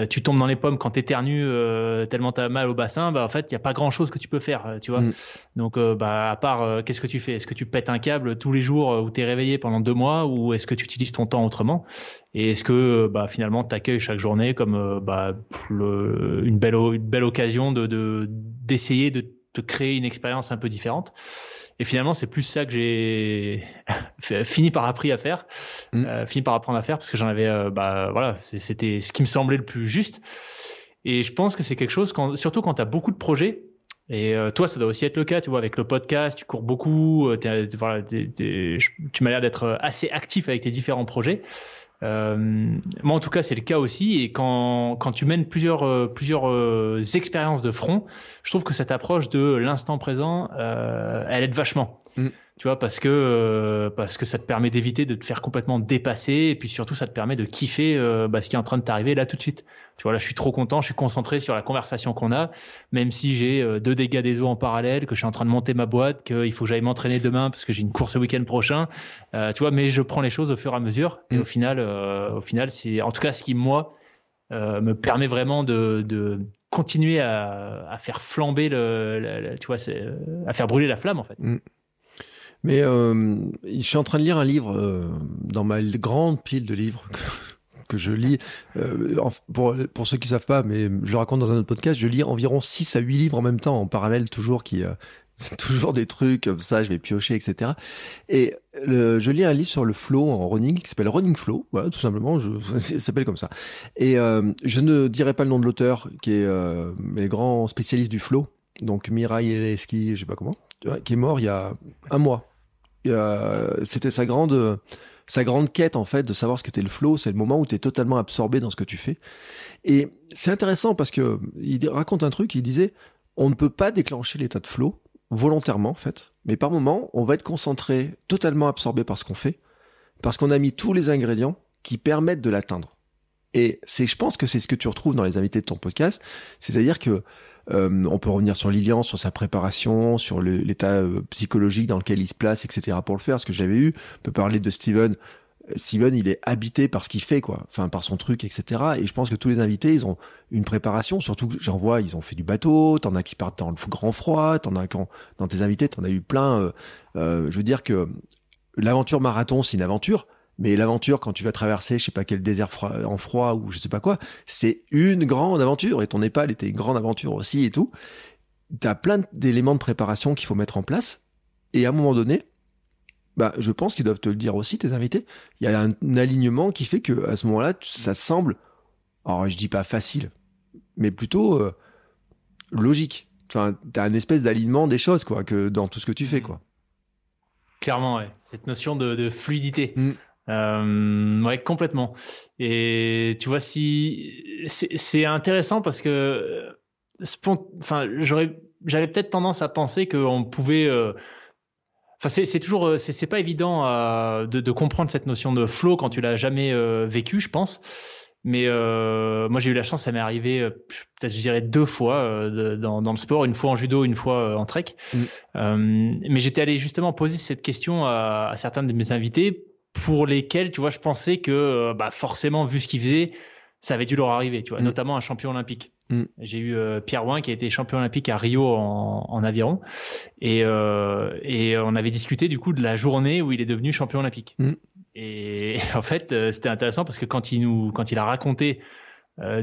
tu tombes dans les pommes quand t'éternues euh, tellement t'as mal au bassin, bah en fait il y a pas grand chose que tu peux faire, euh, tu vois. Mm. Donc euh, bah à part qu'est-ce que tu fais? Est-ce que tu pètes un câble tous les jours où t'es réveillé pendant deux mois ou est-ce que tu utilises ton temps autrement? Et est-ce que bah finalement t'accueilles chaque journée comme bah une belle une belle occasion de d'essayer de, de te créer une expérience un peu différente? Et finalement, c'est plus ça que j'ai fini par appris à faire, mm. euh, fini par apprendre à faire parce que j'en avais, euh, bah voilà, c'était ce qui me semblait le plus juste. Et je pense que c'est quelque chose, quand, surtout quand tu as beaucoup de projets, et euh, toi, ça doit aussi être le cas, tu vois, avec le podcast, tu cours beaucoup, voilà, tu m'as l'air d'être assez actif avec tes différents projets. Euh, moi, en tout cas, c'est le cas aussi. Et quand, quand tu mènes plusieurs, euh, plusieurs euh, expériences de front, je trouve que cette approche de l'instant présent, elle aide vachement. Mm. Tu vois, parce que, parce que ça te permet d'éviter de te faire complètement dépasser. Et puis surtout, ça te permet de kiffer bah, ce qui est en train de t'arriver là tout de suite. Tu vois, là, je suis trop content, je suis concentré sur la conversation qu'on a, même si j'ai euh, deux dégâts des eaux en parallèle, que je suis en train de monter ma boîte, qu'il faut que j'aille m'entraîner demain parce que j'ai une course le week-end prochain. Euh, tu vois, mais je prends les choses au fur et à mesure. Et mm. au final, euh, au final, c'est en tout cas ce qui moi me permet vraiment de, de continuer à, à, faire flamber le, tu vois, à faire brûler la flamme en fait. Mm. Mais je suis en train de lire un livre dans ma grande pile de livres que je lis. Euh, pour, pour ceux qui savent pas, mais je le raconte dans un autre podcast, je lis environ 6 à 8 livres en même temps, en parallèle toujours, qui euh, toujours des trucs comme ça, je vais piocher, etc. Et le, je lis un livre sur le flow en running qui s'appelle Running Flow, voilà, tout simplement, je, ça s'appelle comme ça. Et euh, je ne dirai pas le nom de l'auteur, qui est euh, les grands spécialistes du flow, donc Mirai Eleski, je sais pas comment, qui est mort il y a un mois. C'était sa grande sa grande quête en fait de savoir ce qu'était le flow, c'est le moment où tu es totalement absorbé dans ce que tu fais. Et c'est intéressant parce que il raconte un truc, il disait on ne peut pas déclencher l'état de flow volontairement en fait, mais par moment, on va être concentré, totalement absorbé par ce qu'on fait parce qu'on a mis tous les ingrédients qui permettent de l'atteindre. Et c'est je pense que c'est ce que tu retrouves dans les invités de ton podcast, c'est-à-dire que euh, on peut revenir sur Lilian, sur sa préparation, sur l'état euh, psychologique dans lequel il se place, etc. pour le faire, ce que j'avais eu. On peut parler de Steven. Euh, Steven, il est habité par ce qu'il fait, quoi. Enfin, par son truc, etc. Et je pense que tous les invités, ils ont une préparation. Surtout j'en vois, ils ont fait du bateau. T'en as qui partent dans le grand froid. T'en as quand, dans tes invités, t'en as eu plein. je veux dire que l'aventure marathon, c'est une aventure. Mais l'aventure, quand tu vas traverser, je sais pas quel désert froid, en froid ou je sais pas quoi, c'est une grande aventure. Et ton Népal était une grande aventure aussi et tout. T'as plein d'éléments de préparation qu'il faut mettre en place. Et à un moment donné, bah, je pense qu'ils doivent te le dire aussi, tes invités. Il y a un, alignement qui fait que à ce moment-là, ça semble, alors je dis pas facile, mais plutôt euh, logique. Enfin, t'as une espèce d'alignement des choses, quoi, que dans tout ce que tu fais, quoi. Clairement, ouais. Cette notion de, fluidité. Mm. Euh, ouais, complètement. Et tu vois, si c'est intéressant parce que, enfin, j'aurais, j'avais peut-être tendance à penser qu'on pouvait. Euh, enfin, c'est toujours, euh, c'est pas évident de, de, comprendre cette notion de flow quand tu l'as jamais vécu, je pense. Mais euh, moi, j'ai eu la chance, ça m'est arrivé peut-être, je dirais, deux fois dans, dans, le sport, une fois en judo, une fois en trek. Mm. mais j'étais allé justement poser cette question à, à, certains de mes invités pour lesquels, tu vois, je pensais que euh, bah, forcément, vu ce qu'ils faisaient, ça avait dû leur arriver, tu vois, mm. notamment un champion olympique. Mm. J'ai eu euh, Pierre Ouin qui a été champion olympique à Rio en, en aviron et, euh, et on avait discuté du coup de la journée où il est devenu champion olympique. Mm. Et en fait, euh, c'était intéressant parce que quand il nous, quand il a raconté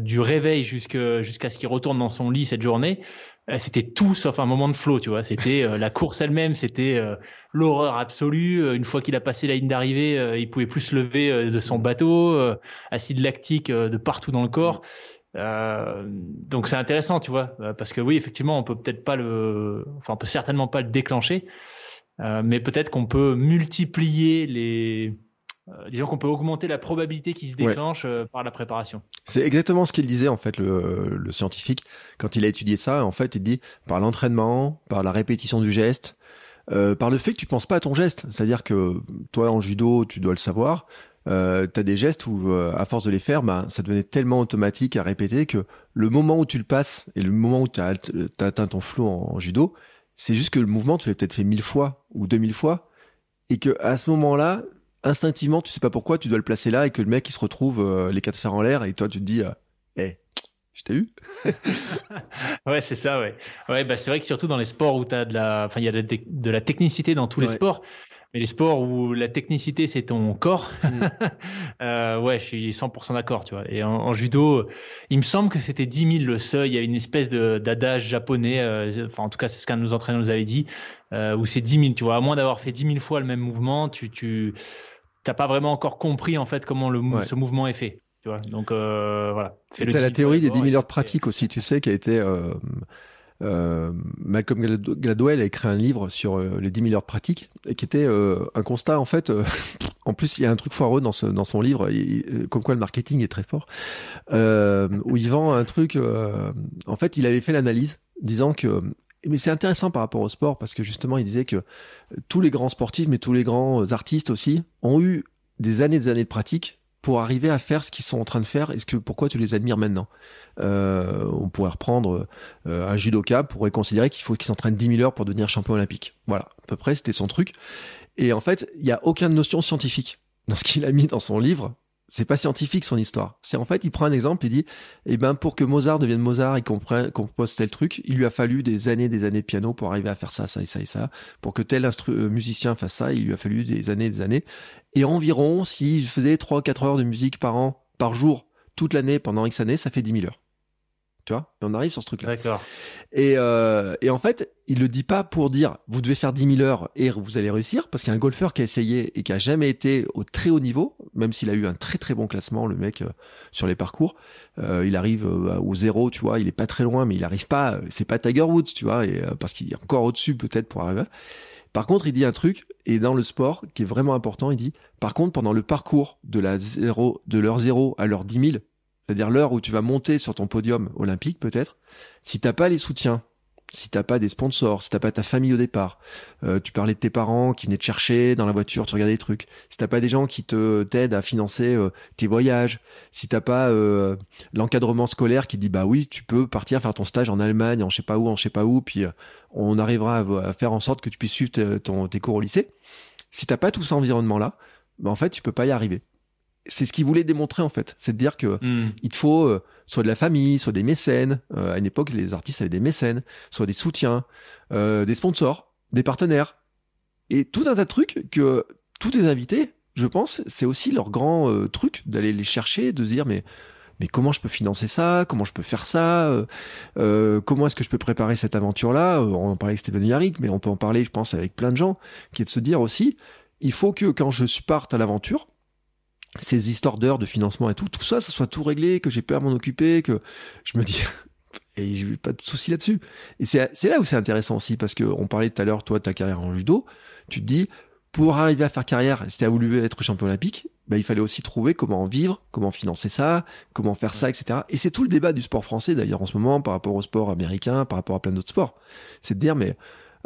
du réveil jusqu'à ce qu'il retourne dans son lit cette journée, c'était tout sauf un moment de flow, tu vois. C'était euh, la course elle-même, c'était euh, l'horreur absolue. Une fois qu'il a passé la ligne d'arrivée, il pouvait plus se lever de son bateau, acide lactique de partout dans le corps. donc c'est intéressant, tu vois, parce que oui, effectivement, on peut peut-être pas le, enfin, on peut certainement pas le déclencher, mais peut-être qu'on peut multiplier les euh, disons qu'on peut augmenter la probabilité qu'il se déclenche euh, par la préparation. C'est exactement ce qu'il disait en fait le, le, scientifique quand il a étudié ça. En fait, il dit par l'entraînement, par la répétition du geste, euh, par le fait que tu penses pas à ton geste. C'est-à-dire que toi en judo, tu dois le savoir. Euh, t'as des gestes où, euh, à force de les faire, bah, ça devenait tellement automatique à répéter que le moment où tu le passes et le moment où tu as, atteint ton flow en, judo, c'est juste que le mouvement, tu l'as peut-être fait mille fois ou deux mille fois, et que à ce moment-là, instinctivement, tu sais pas pourquoi, tu dois le placer là et que le mec il se retrouve euh, les quatre fers en l'air et toi tu te dis, eh, je t'ai eu. ouais, c'est ça, ouais. Ouais, bah c'est vrai que surtout dans les sports où tu as de la, enfin il y a de, la technicité dans tous les sports. Mais les sports où la technicité c'est ton corps, mm. euh, ouais, je suis 100% d'accord, tu vois. Et en, judo, il me semble que c'était 10 000 le seuil. Il y a une espèce de d'adage japonais, euh, enfin en tout cas c'est ce qu'un de nos entraîneurs nous avait dit, euh, où c'est 10 000, tu vois. À moins d'avoir fait 10 000 fois le même mouvement, tu tu t'as pas vraiment encore compris en fait comment le ce mouvement est fait. Tu vois. Donc voilà. C'est la théorie des 10 000 heures de pratique aussi, tu sais, qui a été euh, Malcolm Gladwell a écrit un livre sur euh, les 10 000 heures de pratique et qui était euh, un constat en fait. en plus, il y a un truc foireux dans, ce, dans son livre, comme quoi le marketing est très fort, où il vend un truc. en fait, il avait fait l'analyse disant que mais c'est intéressant par rapport au sport parce que justement il disait que tous les grands sportifs mais tous les grands artistes aussi ont eu des années des années de pratique pour arriver à faire ce qu'ils sont en train de faire Est-ce que pourquoi tu les admires maintenant euh, On pourrait reprendre euh, un judoka pourrait considérer qu'il faut qu'il s'entraîne 10 000 heures pour devenir champion olympique. Voilà, à peu près c'était son truc. Et en fait, il y a aucune notion scientifique dans ce qu'il a mis dans son livre c'est pas scientifique son histoire. C'est en fait, il prend un exemple et dit, eh ben pour que Mozart devienne Mozart et qu'on compose tel truc, il lui a fallu des années, des années de piano pour arriver à faire ça, ça et ça et ça. Pour que tel euh, musicien fasse ça, il lui a fallu des années, des années. Et environ, si je faisais 3-4 heures de musique par an, par jour, toute l'année pendant X années, ça fait 10 000 heures. Tu vois Et on arrive sur ce truc-là. D'accord. Et, euh, et en fait, il le dit pas pour dire vous devez faire 10 000 heures et vous allez réussir, parce qu'un golfeur qui a essayé et qui a jamais été au très haut niveau, même s'il a eu un très très bon classement, le mec euh, sur les parcours, euh, il arrive euh, au zéro, tu vois, il est pas très loin, mais il arrive pas, c'est pas Tiger Woods, tu vois, et, parce qu'il est encore au-dessus peut-être pour arriver. Par contre, il dit un truc, et dans le sport, qui est vraiment important, il dit, par contre, pendant le parcours de la zéro, de l'heure zéro à l'heure 10 000, c'est-à-dire l'heure où tu vas monter sur ton podium olympique peut-être, si t'as pas les soutiens, si t'as pas des sponsors, si t'as pas ta famille au départ, euh, tu parlais de tes parents qui venaient te chercher dans la voiture, tu regardais des trucs, si t'as pas des gens qui te t'aident à financer euh, tes voyages, si t'as pas euh, l'encadrement scolaire qui dit bah oui tu peux partir faire ton stage en Allemagne, en je sais pas où, en je sais pas où, puis on arrivera à, faire en sorte que tu puisses suivre tes cours au lycée. Si t'as pas tout cet environnement là, bah en fait tu peux pas y arriver c'est ce qu'il voulait démontrer en fait, c'est de dire que hmm. il te faut euh, soit de la famille, soit des mécènes. Euh, à une époque, les artistes avaient des mécènes, soit des soutiens, euh, des sponsors, des partenaires, et tout un tas de trucs que tous tes invités, je pense, c'est aussi leur grand truc d'aller les chercher, de se dire mais mais comment je peux financer ça? Comment je peux faire ça? Comment est-ce que je peux préparer cette aventure-là? On en parlait avec Stéphane Yarrick, mais on peut en parler, je pense, avec plein de gens, qui est de se dire aussi, il faut que quand je parte à l'aventure, ces histoires d'heures de financement et tout, tout ça, ça soit tout réglé, que j'ai peur m'en occuper, que je me dis, et j'ai eu pas de souci là-dessus. Et c'est là où c'est intéressant aussi, parce que on parlait tout à l'heure, toi, de ta carrière en judo, tu te dis, pour arriver à faire carrière, si tu voulu être champion olympique, bah, il fallait aussi trouver comment vivre, comment financer ça, comment faire ça, etc. Et c'est tout le débat du sport français d'ailleurs en ce moment par rapport au sport américain, par rapport à plein d'autres sports. C'est de dire, mais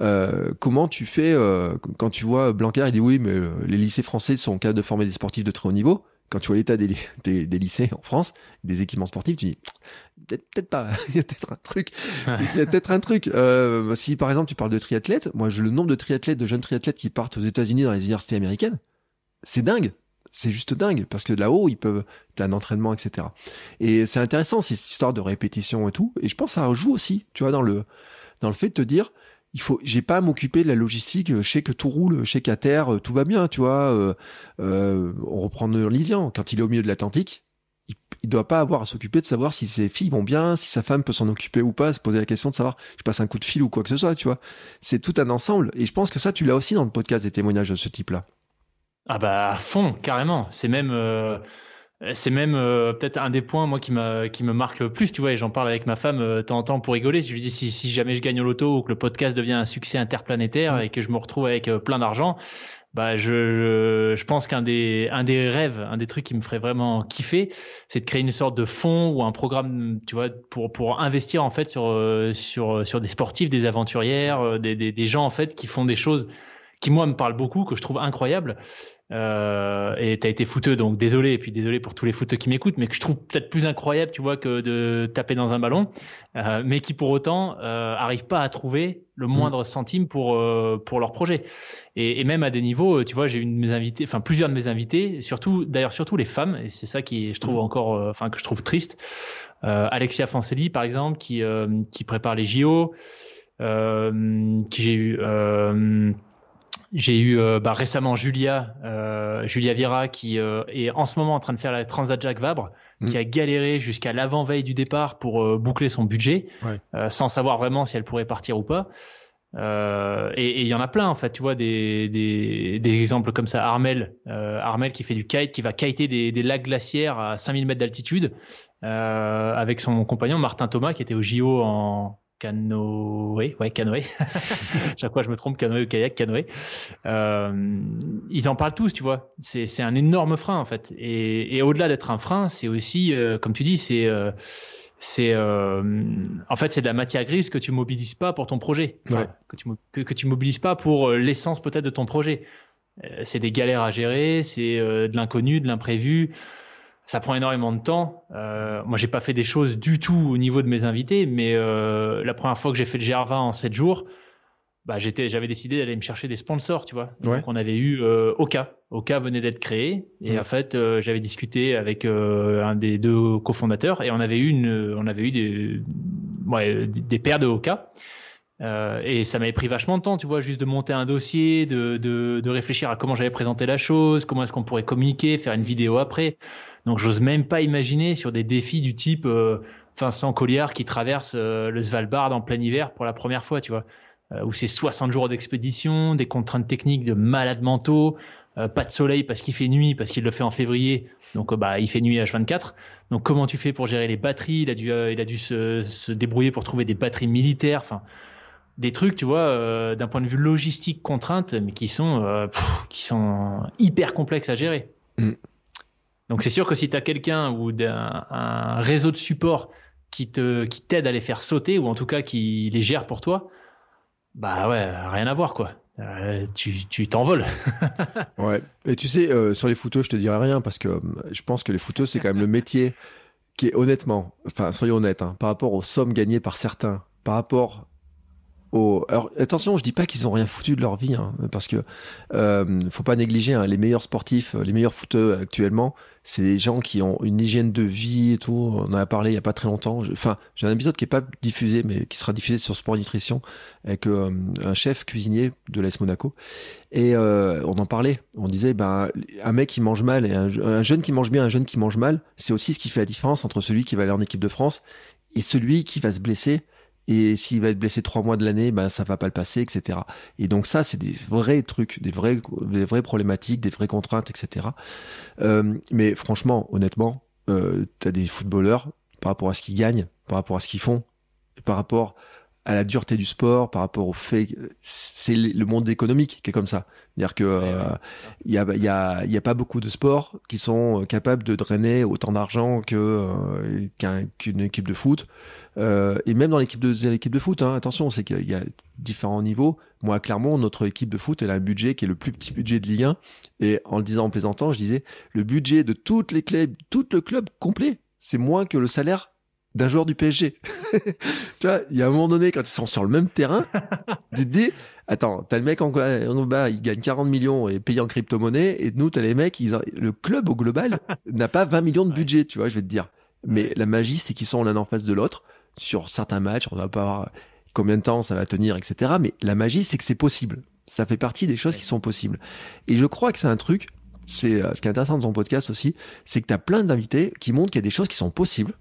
euh, comment tu fais euh, quand tu vois Blanquer il dit oui mais euh, les lycées français sont capables de former des sportifs de très haut niveau. Quand tu vois l'état des, des, lycées en France des équipements sportifs tu dis peut-être pas. Il y a peut-être un truc. Il y a peut-être un truc. Si par exemple tu parles de triathlètes moi je le nombre de triathlètes de jeunes triathlètes qui partent aux États-Unis dans les universités américaines c'est dingue. C'est juste dingue parce que là-haut ils peuvent t'as un entraînement etc et c'est intéressant cette histoire de répétition et tout et je pense que ça joue aussi tu vois dans le dans le fait de te dire il faut j'ai pas à m'occuper de la logistique je sais que tout roule je sais qu'à terre euh, tout va bien tu vois euh, euh, on reprend Lilian quand il est au milieu de l'Atlantique il, il doit pas avoir à s'occuper de savoir si ses filles vont bien si sa femme peut s'en occuper ou pas se poser la question de savoir je passe un coup de fil ou quoi que ce soit tu vois. C'est tout un ensemble. Et je pense que ça tu l'as aussi dans le podcast des témoignages de ce type là ah bah à fond carrément. C'est même euh, c'est même euh, peut-être un des points moi qui me qui me marque le plus, tu vois. Et j'en parle avec ma femme euh, de temps en temps pour rigoler. Je lui dis si, si jamais je gagne au loto ou que le podcast devient un succès interplanétaire et que je me retrouve avec plein d'argent, bah je, je, pense qu'un des un des rêves, un des trucs qui me ferait vraiment kiffer, c'est de créer une sorte de fonds ou un programme, tu vois, pour pour investir en fait sur sur sur des sportifs, des aventurières, des, des, des gens en fait qui font des choses qui moi me parlent beaucoup, que je trouve incroyables euh, et tu as été footeux, donc désolé, et puis désolé pour tous les footeux qui m'écoutent, mais que je trouve peut-être plus incroyable, tu vois, que de taper dans un ballon, euh, mais qui pour autant euh, arrivent pas à trouver le mmh. moindre centime pour euh, pour leur projet. Et, et, même à des niveaux, tu vois, j'ai une de mes invités, enfin plusieurs de mes invités, surtout d'ailleurs surtout les femmes, et c'est ça qui je trouve mmh. encore, euh, enfin que je trouve triste. Alexia Fancelli par exemple, qui qui prépare les JO, qui j'ai eu j'ai eu euh, bah, récemment Julia, euh, Julia Vira, qui euh, est en ce moment en train de faire la Transat Jacques Vabre, mm. qui a galéré jusqu'à l'avant-veille du départ pour boucler son budget, sans savoir vraiment si elle pourrait partir ou pas. et il y en a plein en fait, tu vois des, des, des exemples comme ça. Armel, Armel qui fait du kite, qui va kiter des, des lacs glaciaires à 5000 mètres d'altitude, avec son compagnon Martin Thomas qui était au JO en canoë, ouais, canoë. Chaque fois je me trompe, canoë ou kayak, canoë. Euh, ils en parlent tous, tu vois. C'est un énorme frein en fait. Et, et au-delà d'être un frein, c'est aussi, euh, comme tu dis, c'est euh, c'est euh, en fait c'est de la matière grise que tu mobilises pas pour ton projet, que tu que, que tu mobilises pas pour euh, l'essence peut-être de ton projet. Euh, c'est des galères à gérer, c'est de l'inconnu, de l'imprévu ça prend énormément de temps. Euh, moi, j'ai pas fait des choses du tout au niveau de mes invités, mais euh, la première fois que j'ai fait le GR20 en 7 jours, bah, j'étais, j'avais décidé d'aller me chercher des sponsors, tu vois. Donc, on avait eu euh, Oka. Oka venait d'être créé, et en fait, euh, j'avais discuté avec un des deux cofondateurs, et on avait eu une, on avait eu des, ouais, des paires de Oka. Euh, et ça m'avait pris vachement de temps, tu vois, juste de monter un dossier, de, de, de réfléchir à comment j'allais présenter la chose, comment est-ce qu'on pourrait communiquer, faire une vidéo après. Donc j'ose même pas imaginer sur des défis du type euh, Vincent Colliard qui traverse euh, le Svalbard en plein hiver pour la première fois, tu vois, euh, où c'est 60 jours d'expédition, des contraintes techniques de malades mentaux, pas de soleil parce qu'il fait nuit, parce qu'il le fait en février, donc bah il fait nuit H24. Donc comment tu fais pour gérer les batteries? Il a dû, il a dû se, se, débrouiller pour trouver des batteries militaires, enfin des trucs, tu vois, d'un point de vue logistique contrainte, mais qui sont, qui sont hyper complexes à gérer. Mm. Donc c'est sûr que si tu as quelqu'un ou un, réseau de support qui t'aide à les faire sauter ou en tout cas qui les gère pour toi, bah ouais, rien à voir quoi. Euh, tu t'envoles. ouais. Et tu sais, euh, sur les photos, je te dirais rien parce que euh, je pense que les photos, c'est quand même le métier qui est honnêtement, enfin soyons honnêtes, hein, par rapport aux sommes gagnées par certains, par rapport alors attention, je dis pas qu'ils ont rien foutu de leur vie, hein, parce que faut pas négliger hein, les meilleurs sportifs, les meilleurs footeux actuellement, c'est des gens qui ont une hygiène de vie et tout. On en a parlé il y a pas très longtemps. Enfin, j'ai un épisode qui est pas diffusé, mais qui sera diffusé sur Sport Nutrition avec euh, un chef cuisinier de l'AS Monaco. Et euh, on en parlait. On disait, ben, un mec qui mange mal et un, un, jeune qui mange bien, un jeune qui mange mal, c'est aussi ce qui fait la différence entre celui qui va aller en équipe de France et celui qui va se blesser et s'il va être blessé trois mois de l'année, ben ça va pas le passer, etc. Et donc ça, c'est des vrais trucs, des vrais, des vraies problématiques, des vraies contraintes, etc. Euh, mais franchement, honnêtement, euh, as des footballeurs par rapport à ce qu'ils gagnent, par rapport à ce qu'ils font, par rapport à la dureté du sport, par rapport au fait, c'est le monde économique qui est comme ça. C'est-à-dire que euh, il y, a, y, a, y a pas beaucoup de sports qui sont capables de drainer autant d'argent que euh, qu'une équipe de foot. Euh, et même dans l'équipe de l'équipe de foot, hein, attention, c'est qu'il y a différents niveaux. Moi, clairement, notre équipe de foot, elle a un budget qui est le plus petit budget de Ligue 1. Et en le disant en plaisantant, je disais, le budget de toutes les clubs, tout le club complet, c'est moins que le salaire d'un joueur du PSG. tu vois, il y a un moment donné, quand ils sont sur le même terrain, tu te dis, attends, t'as le mec en, en bas, il gagne 40 millions et payé en crypto-monnaie, et nous, t'as les mecs, ils, le club au global n'a pas 20 millions de budget, tu vois, je vais te dire. Mais la magie, c'est qu'ils sont l'un en face de l'autre sur certains matchs, on va pas voir combien de temps ça va tenir, etc. Mais la magie, c'est que c'est possible. Ça fait partie des choses qui sont possibles. Et je crois que c'est un truc, c'est euh, ce qui est intéressant dans ton podcast aussi, c'est que tu as plein d'invités qui montrent qu'il y a des choses qui sont possibles,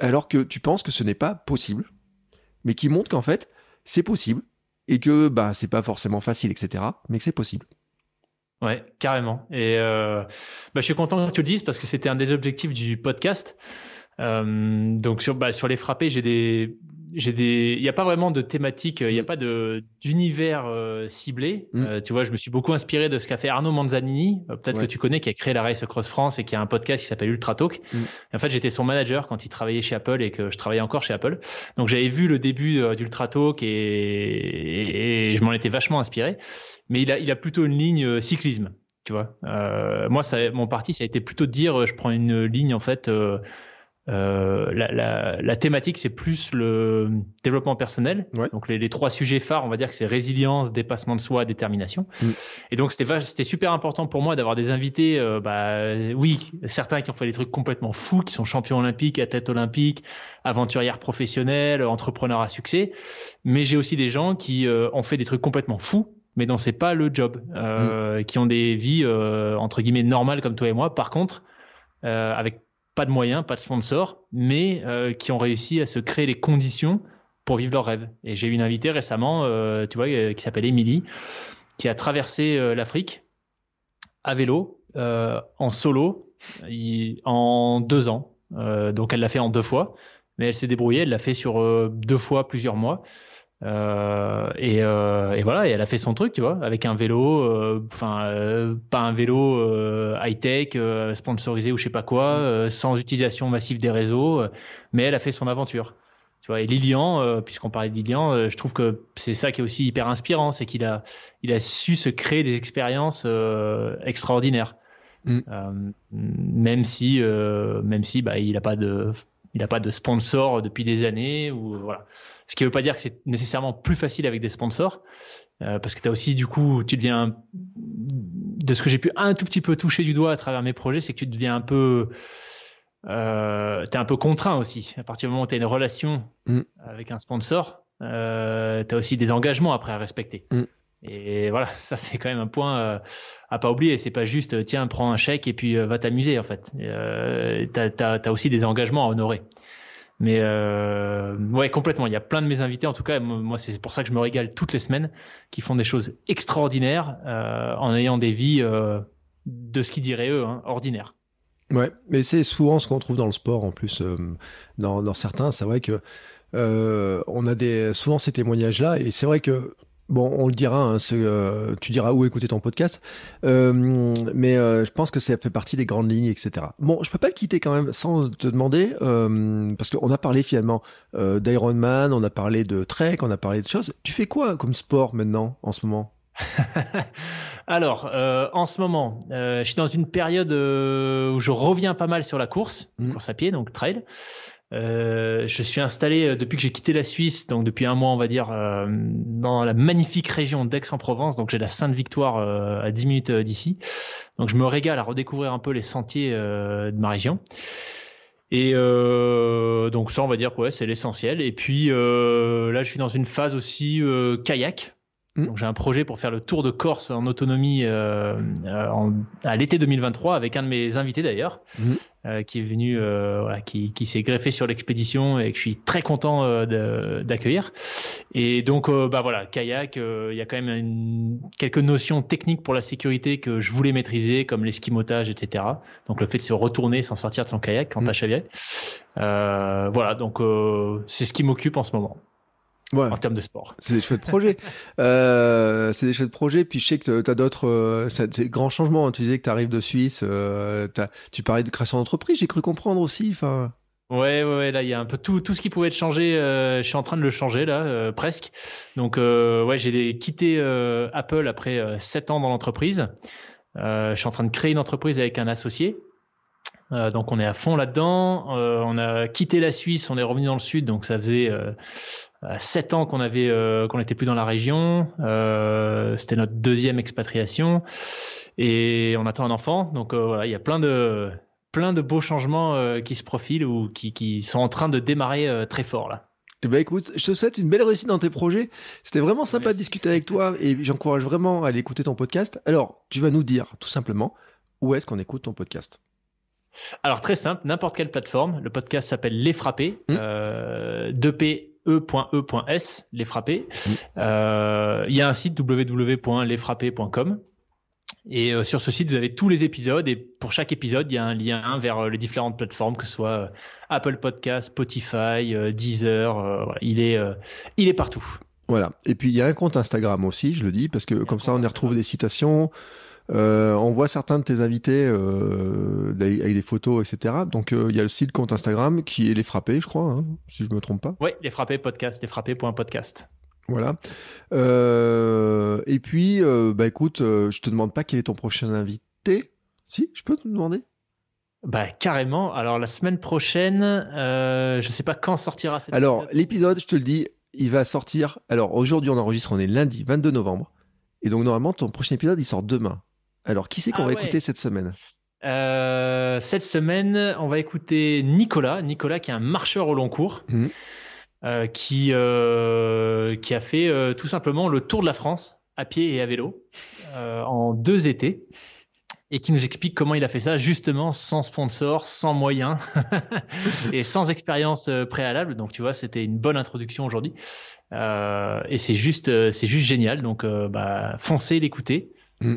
alors que tu penses que ce n'est pas possible, mais qui montrent qu'en fait, c'est possible, et que bah c'est pas forcément facile, etc. Mais que c'est possible. Ouais, carrément. Et euh, bah, je suis content que tu le dises parce que c'était un des objectifs du podcast. Euh, donc sur, bah, sur les frappés, j'ai des, j'ai des, il n'y a pas vraiment de thématique, il n'y a Mm. pas de d'univers euh, ciblé. Mm. Euh, tu vois, je me suis beaucoup inspiré de ce qu'a fait Arnaud Manzanini, euh, peut-être Ouais. que tu connais, qui a créé la Race Cross France et qui a un podcast qui s'appelle Ultra Talk. Mm. En fait, j'étais son manager quand il travaillait chez Apple et que je travaillais encore chez Apple. Donc j'avais vu le début euh, d'Ultra Talk et, et, et je m'en étais vachement inspiré. Mais il a, il a plutôt une ligne euh, cyclisme. Tu vois, euh, moi, ça, mon parti, ça a été plutôt de dire, euh, je prends une ligne en fait. Euh, la, la, la thématique, c'est plus le développement personnel. Ouais. Donc les, les trois sujets phares, on va dire que c'est résilience, dépassement de soi, détermination. Mm. Et donc c'était super important pour moi d'avoir des invités. euh, bah oui, certains qui ont fait des trucs complètement fous, qui sont champions olympiques, athlètes olympiques, aventurières professionnelles, entrepreneurs à succès. Mais j'ai aussi des gens qui euh, ont fait des trucs complètement fous. Mais dont c'est pas le job, euh, qui ont des vies euh, entre guillemets normales comme toi et moi. Par contre, euh, avec pas de moyens, pas de sponsors, mais euh, qui ont réussi à se créer les conditions pour vivre leur rêve. Et j'ai eu une invitée récemment, euh, tu vois, euh, qui s'appelle Émilie, qui a traversé l'Afrique à vélo, en solo, en deux ans. Donc elle l'a fait en deux fois, mais elle s'est débrouillée, elle l'a fait sur deux fois plusieurs mois. Euh, et, euh, et voilà, et elle a fait son truc, tu vois, avec un vélo, euh, enfin euh, pas un vélo high tech, sponsorisé ou je sais pas quoi, euh, sans utilisation massive des réseaux, mais elle a fait son aventure. Tu vois, et Lilian, puisqu'on parlait de Lilian, je trouve que c'est ça qui est aussi hyper inspirant, c'est qu'il a, il a su se créer des expériences extraordinaires, Mm. Même si, même si, bah, il a pas de, il a pas de sponsor depuis des années ou voilà. Ce qui veut pas dire que c'est nécessairement plus facile avec des sponsors, euh, parce que tu as aussi du coup, tu deviens, de ce que j'ai pu un tout petit peu toucher du doigt à travers mes projets, c'est que tu deviens un peu, euh, t'es un peu contraint aussi. À partir du moment où tu as une relation Mm. avec un sponsor, euh, tu as aussi des engagements après à respecter. Mm. Et voilà, ça c'est quand même un point euh, à pas oublier. C'est pas juste tiens, prends un chèque et puis euh, va t'amuser en fait. Euh, t'as, t'as, t'as aussi des engagements à honorer. Mais euh, ouais, complètement. Il y a plein de mes invités, en tout cas, moi c'est pour ça que je me régale toutes les semaines, qui font des choses extraordinaires euh, en ayant des vies euh, de ce qu'ils diraient eux, hein, ordinaires. Ouais, mais c'est souvent ce qu'on trouve dans le sport en plus. dans, dans certains, c'est vrai que on a des, souvent ces témoignages-là, et c'est vrai que bon, on le dira, hein, euh, tu diras où écouter ton podcast, euh, mais euh, je pense que ça fait partie des grandes lignes, etc. Bon, je peux pas te quitter quand même sans te demander, parce qu'on a parlé finalement d'Ironman, on a parlé de trek, on a parlé de choses. Tu fais quoi comme sport maintenant, en ce moment? Alors, euh, en ce moment, euh, je suis dans une période euh, où je reviens pas mal sur la course, Mm. course à pied, donc trail. Euh, je suis installé euh, depuis que j'ai quitté la Suisse, donc depuis un mois, on va dire, euh, dans la magnifique région d'Aix-en-Provence. Donc j'ai la Sainte-Victoire euh, à 10 minutes euh, d'ici. Donc je me régale à redécouvrir un peu les sentiers euh, de ma région. Et euh, donc ça, on va dire que ouais, c'est l'essentiel. Et puis euh, là, je suis dans une phase aussi euh, kayak. Mm. Donc j'ai un projet pour faire le tour de Corse en autonomie euh, en- à l'été 2023 avec un de mes invités d'ailleurs, Mhm. Euh, qui est venu, euh, voilà, qui, qui s'est greffé sur l'expédition et que je suis très content euh, d'accueillir. Et donc euh, bah voilà, kayak, euh, il y a quand même une- quelques notions techniques pour la sécurité que je voulais maîtriser, comme l'esquimotage, etc. Donc le fait de se retourner sans sortir de son kayak quand Mhm. t'as chaviré. Euh, voilà, donc euh, c'est ce qui m'occupe en ce moment Ouais. en termes de sport. C'est des chouettes projets. euh, c'est des chouettes projets. Puis je sais que tu as d'autres euh, grands changements. Tu disais que tu arrives de Suisse. Euh, tu parlais de création d'entreprise. J'ai cru comprendre aussi. Enfin, Ouais, ouais, ouais, là, il y a un peu tout, tout ce qui pouvait être changé. euh, je suis en train de le changer, là, euh, presque. Donc, euh, ouais, j'ai quitté Apple après euh, 7 ans dans l'entreprise. Je suis en train de créer une entreprise avec un associé. Donc, on est à fond là-dedans. On a quitté la Suisse, on est revenu dans le sud. Donc, ça faisait sept ans qu'on avait euh, qu'on n'était plus dans la région. Euh, c'était notre deuxième expatriation et on attend un enfant. Donc euh, voilà, il y a plein de plein de beaux changements qui se profilent ou qui, sont en train de démarrer très fort là. Eh ben écoute, je te souhaite une belle réussite dans tes projets. C'était vraiment sympa de discuter avec toi et j'encourage vraiment à aller écouter ton podcast. Alors, tu vas nous dire tout simplement où est-ce qu'on écoute ton podcast? Alors très simple, n'importe quelle plateforme. Le podcast s'appelle Les Frappés, mmh. 2P e.e.s, les frappés. Euh, il y a un site www.lesfrappés.com. Et euh, sur ce site, vous avez tous les épisodes. Et pour chaque épisode, il y a un lien vers euh, les différentes plateformes, que ce soit Apple Podcast, Spotify, Deezer. Il, est, il est partout. Voilà. Et puis, il y a un compte Instagram aussi, je le dis, parce que comme ça, on y retrouve des citations. Euh, on voit certains de tes invités euh, avec des photos, etc. Donc euh, il y a le site compte Instagram qui est les frappés, je crois, hein, si je me trompe pas. Oui, les frappés podcast, les frappés.podcast. Voilà. Et puis, bah écoute, je te demande pas quel est ton prochain invité. Si, je peux te demander? Bah carrément. Alors la semaine prochaine, je sais pas quand sortira cet Alors l'épisode, je te le dis, il va sortir. Alors aujourd'hui, on enregistre, on est lundi 22 novembre. Et donc normalement, ton prochain épisode, il sort demain. Alors qui c'est qu'on ah va écouter cette semaine? Euh, Cette semaine, on va écouter Nicolas. Nicolas qui est un marcheur au long cours. Mmh. Euh, qui, euh, qui a fait tout simplement le tour de la France à pied et à vélo en deux étés et qui nous explique comment il a fait ça justement sans sponsor, sans moyens et sans expérience euh, préalable. Donc tu vois, c'était une bonne introduction aujourd'hui euh, et c'est juste, euh, c'est juste génial. Donc bah, foncez l'écouter. Mm.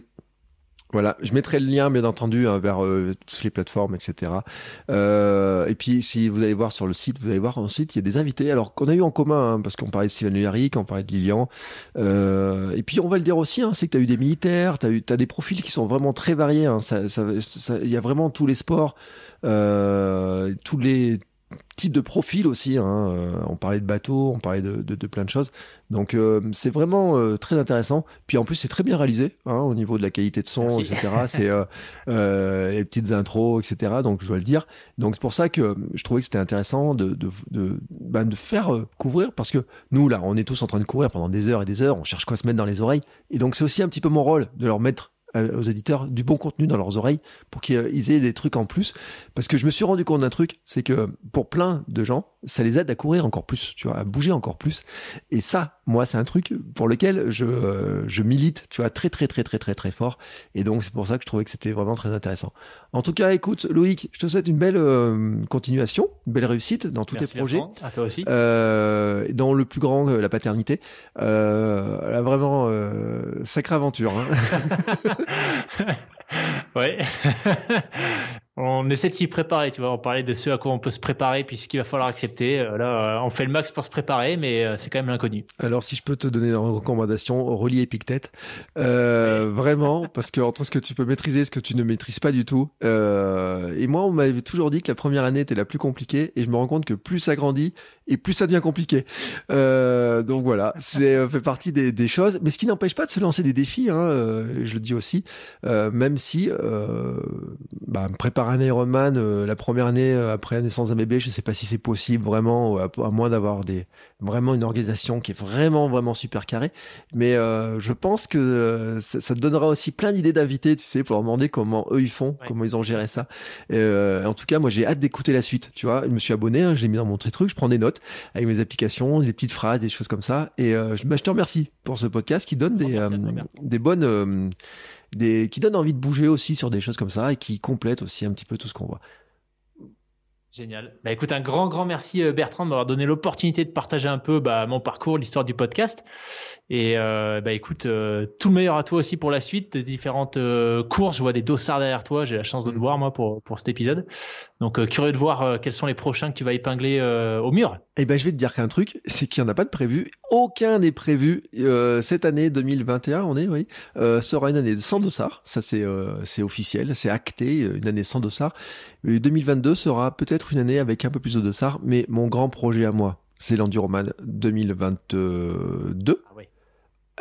Voilà, je mettrai le lien, bien entendu, hein, vers euh, toutes les plateformes, etc. Euh, et puis, si vous allez voir sur le site, vous allez voir ensuite, il y a des invités. Alors qu'on a eu en commun, hein, parce qu'on parlait de Steven Yarrick, on parlait de Lilian. Euh, et puis, on va le dire aussi, hein, c'est que tu as eu des militaires, tu as des profils qui sont vraiment très variés. Il y a vraiment tous les sports, tous les type de profil aussi. Hein. Euh, on parlait de bateaux, on parlait de, de, de plein de choses. Donc euh, c'est vraiment euh, très intéressant. Puis en plus c'est très bien réalisé hein, au niveau de la qualité de son, etc. c'est les petites intros, etc. Donc je dois le dire. Donc c'est pour ça que je trouvais que c'était intéressant de de, de, bah, de faire couvrir parce que nous là on est tous en train de courir pendant des heures et des heures. On cherche quoi se mettre dans les oreilles. Et donc c'est aussi un petit peu mon rôle de leur mettre aux éditeurs du bon contenu dans leurs oreilles pour qu'ils aient des trucs en plus. Parce que je me suis rendu compte d'un truc, c'est que pour plein de gens, ça les aide à courir encore plus, tu vois, à bouger encore plus. Et ça, moi, c'est un truc pour lequel je, euh, je milite, tu vois, très très très très très très fort. Et donc c'est pour ça que je trouvais que c'était vraiment très intéressant. En tout cas, écoute, Loïc, je te souhaite une belle euh, continuation, une belle réussite dans tous tes projets. À toi aussi. Euh, dans le plus grand, la paternité. Euh, vraiment, sacrée aventure. Hein. ouais. on essaie de s'y préparer, tu vois. On parlait de ce à quoi on peut se préparer, puis ce qu'il va falloir accepter. Euh, là, euh, on fait le max pour se préparer, mais euh, c'est quand même l'inconnu. Alors, si je peux te donner une recommandation, relis Epictet. Euh, Vraiment, parce que entre ce que tu peux maîtriser et ce que tu ne maîtrises pas du tout. et moi, on m'avait toujours dit que la première année était la plus compliquée, et je me rends compte que plus ça grandit, et plus ça devient compliqué. Euh, donc voilà, c'est fait partie des, des, choses, mais ce qui n'empêche pas de se lancer des défis. Hein, je le dis aussi, euh, même si euh, bah, préparer un Ironman euh, la première année euh, après la naissance d'un bébé, je sais pas si c'est possible vraiment, à, moins d'avoir des vraiment une organisation qui est vraiment vraiment super carrée. Mais euh, je pense que ça, te donnera aussi plein d'idées d'invités, tu sais, pour leur demander comment eux ils font, comment ils ont géré ça. en tout cas, moi j'ai hâte d'écouter la suite. Tu vois, je me suis abonné, hein, j'ai mis dans mon truc, je prends des notes avec mes applications, des petites phrases, des choses comme ça. Et je, bah, je te remercie pour ce podcast qui donne des, des bonnes des, qui donne envie de bouger aussi sur des choses comme ça et qui complète aussi un petit peu tout ce qu'on voit. Génial. Bah écoute, un grand, grand merci euh, Bertrand de m'avoir donné l'opportunité de partager un peu bah, mon parcours, l'histoire du podcast. Et euh, bah écoute, euh, tout le meilleur à toi aussi pour la suite, des différentes courses. Je vois des dossards derrière toi. J'ai la chance de te mm. voir moi pour pour cet épisode. Donc curieux de voir quels sont les prochains que tu vas épingler au mur. Eh ben je vais te dire qu'un truc, c'est qu'il n'y en a pas de prévu. Aucun n'est prévu cette année 2021. On est oui, sera une année sans dossard. Ça c'est c'est officiel, c'est acté, une année sans dossard. 2022 sera peut-être une année avec un peu plus de dossard, mais mon grand projet à moi, c'est l'Enduroman 2022. Ah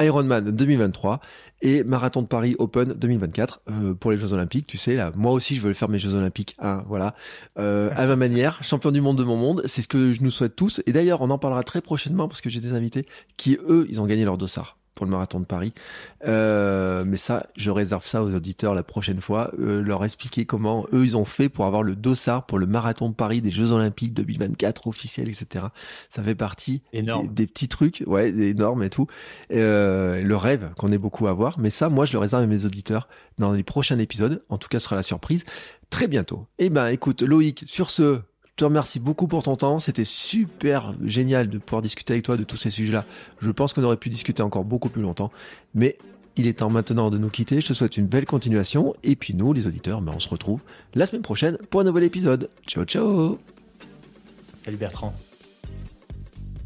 Ironman 2023 et Marathon de Paris Open 2024 euh, pour les Jeux Olympiques. Tu sais là, moi aussi je veux faire mes Jeux Olympiques. Hein, voilà, euh, à ma manière, champion du monde de mon monde. C'est ce que je nous souhaite tous. Et d'ailleurs, on en parlera très prochainement parce que j'ai des invités qui eux, ils ont gagné leur dossard pour le marathon de Paris. Euh, mais ça, je réserve ça aux auditeurs la prochaine fois, euh, leur expliquer comment eux ils ont fait pour avoir le dossard pour le marathon de Paris des Jeux Olympiques 2024 officiels, etc. Ça fait partie des, des, petits trucs, ouais, énormes et tout. Euh, le rêve qu'on est beaucoup à voir. Mais ça, moi, je le réserve à mes auditeurs dans les prochains épisodes. En tout cas, ce sera la surprise très bientôt. Eh ben, écoute, Loïc, sur ce, te remercie beaucoup pour ton temps. C'était super génial de pouvoir discuter avec toi de tous ces sujets-là. Je pense qu'on aurait pu discuter encore beaucoup plus longtemps. Mais Il est temps maintenant de nous quitter. Je te souhaite une belle continuation. Et puis nous, les auditeurs, ben, on se retrouve la semaine prochaine pour un nouvel épisode. Ciao, ciao Salut Bertrand.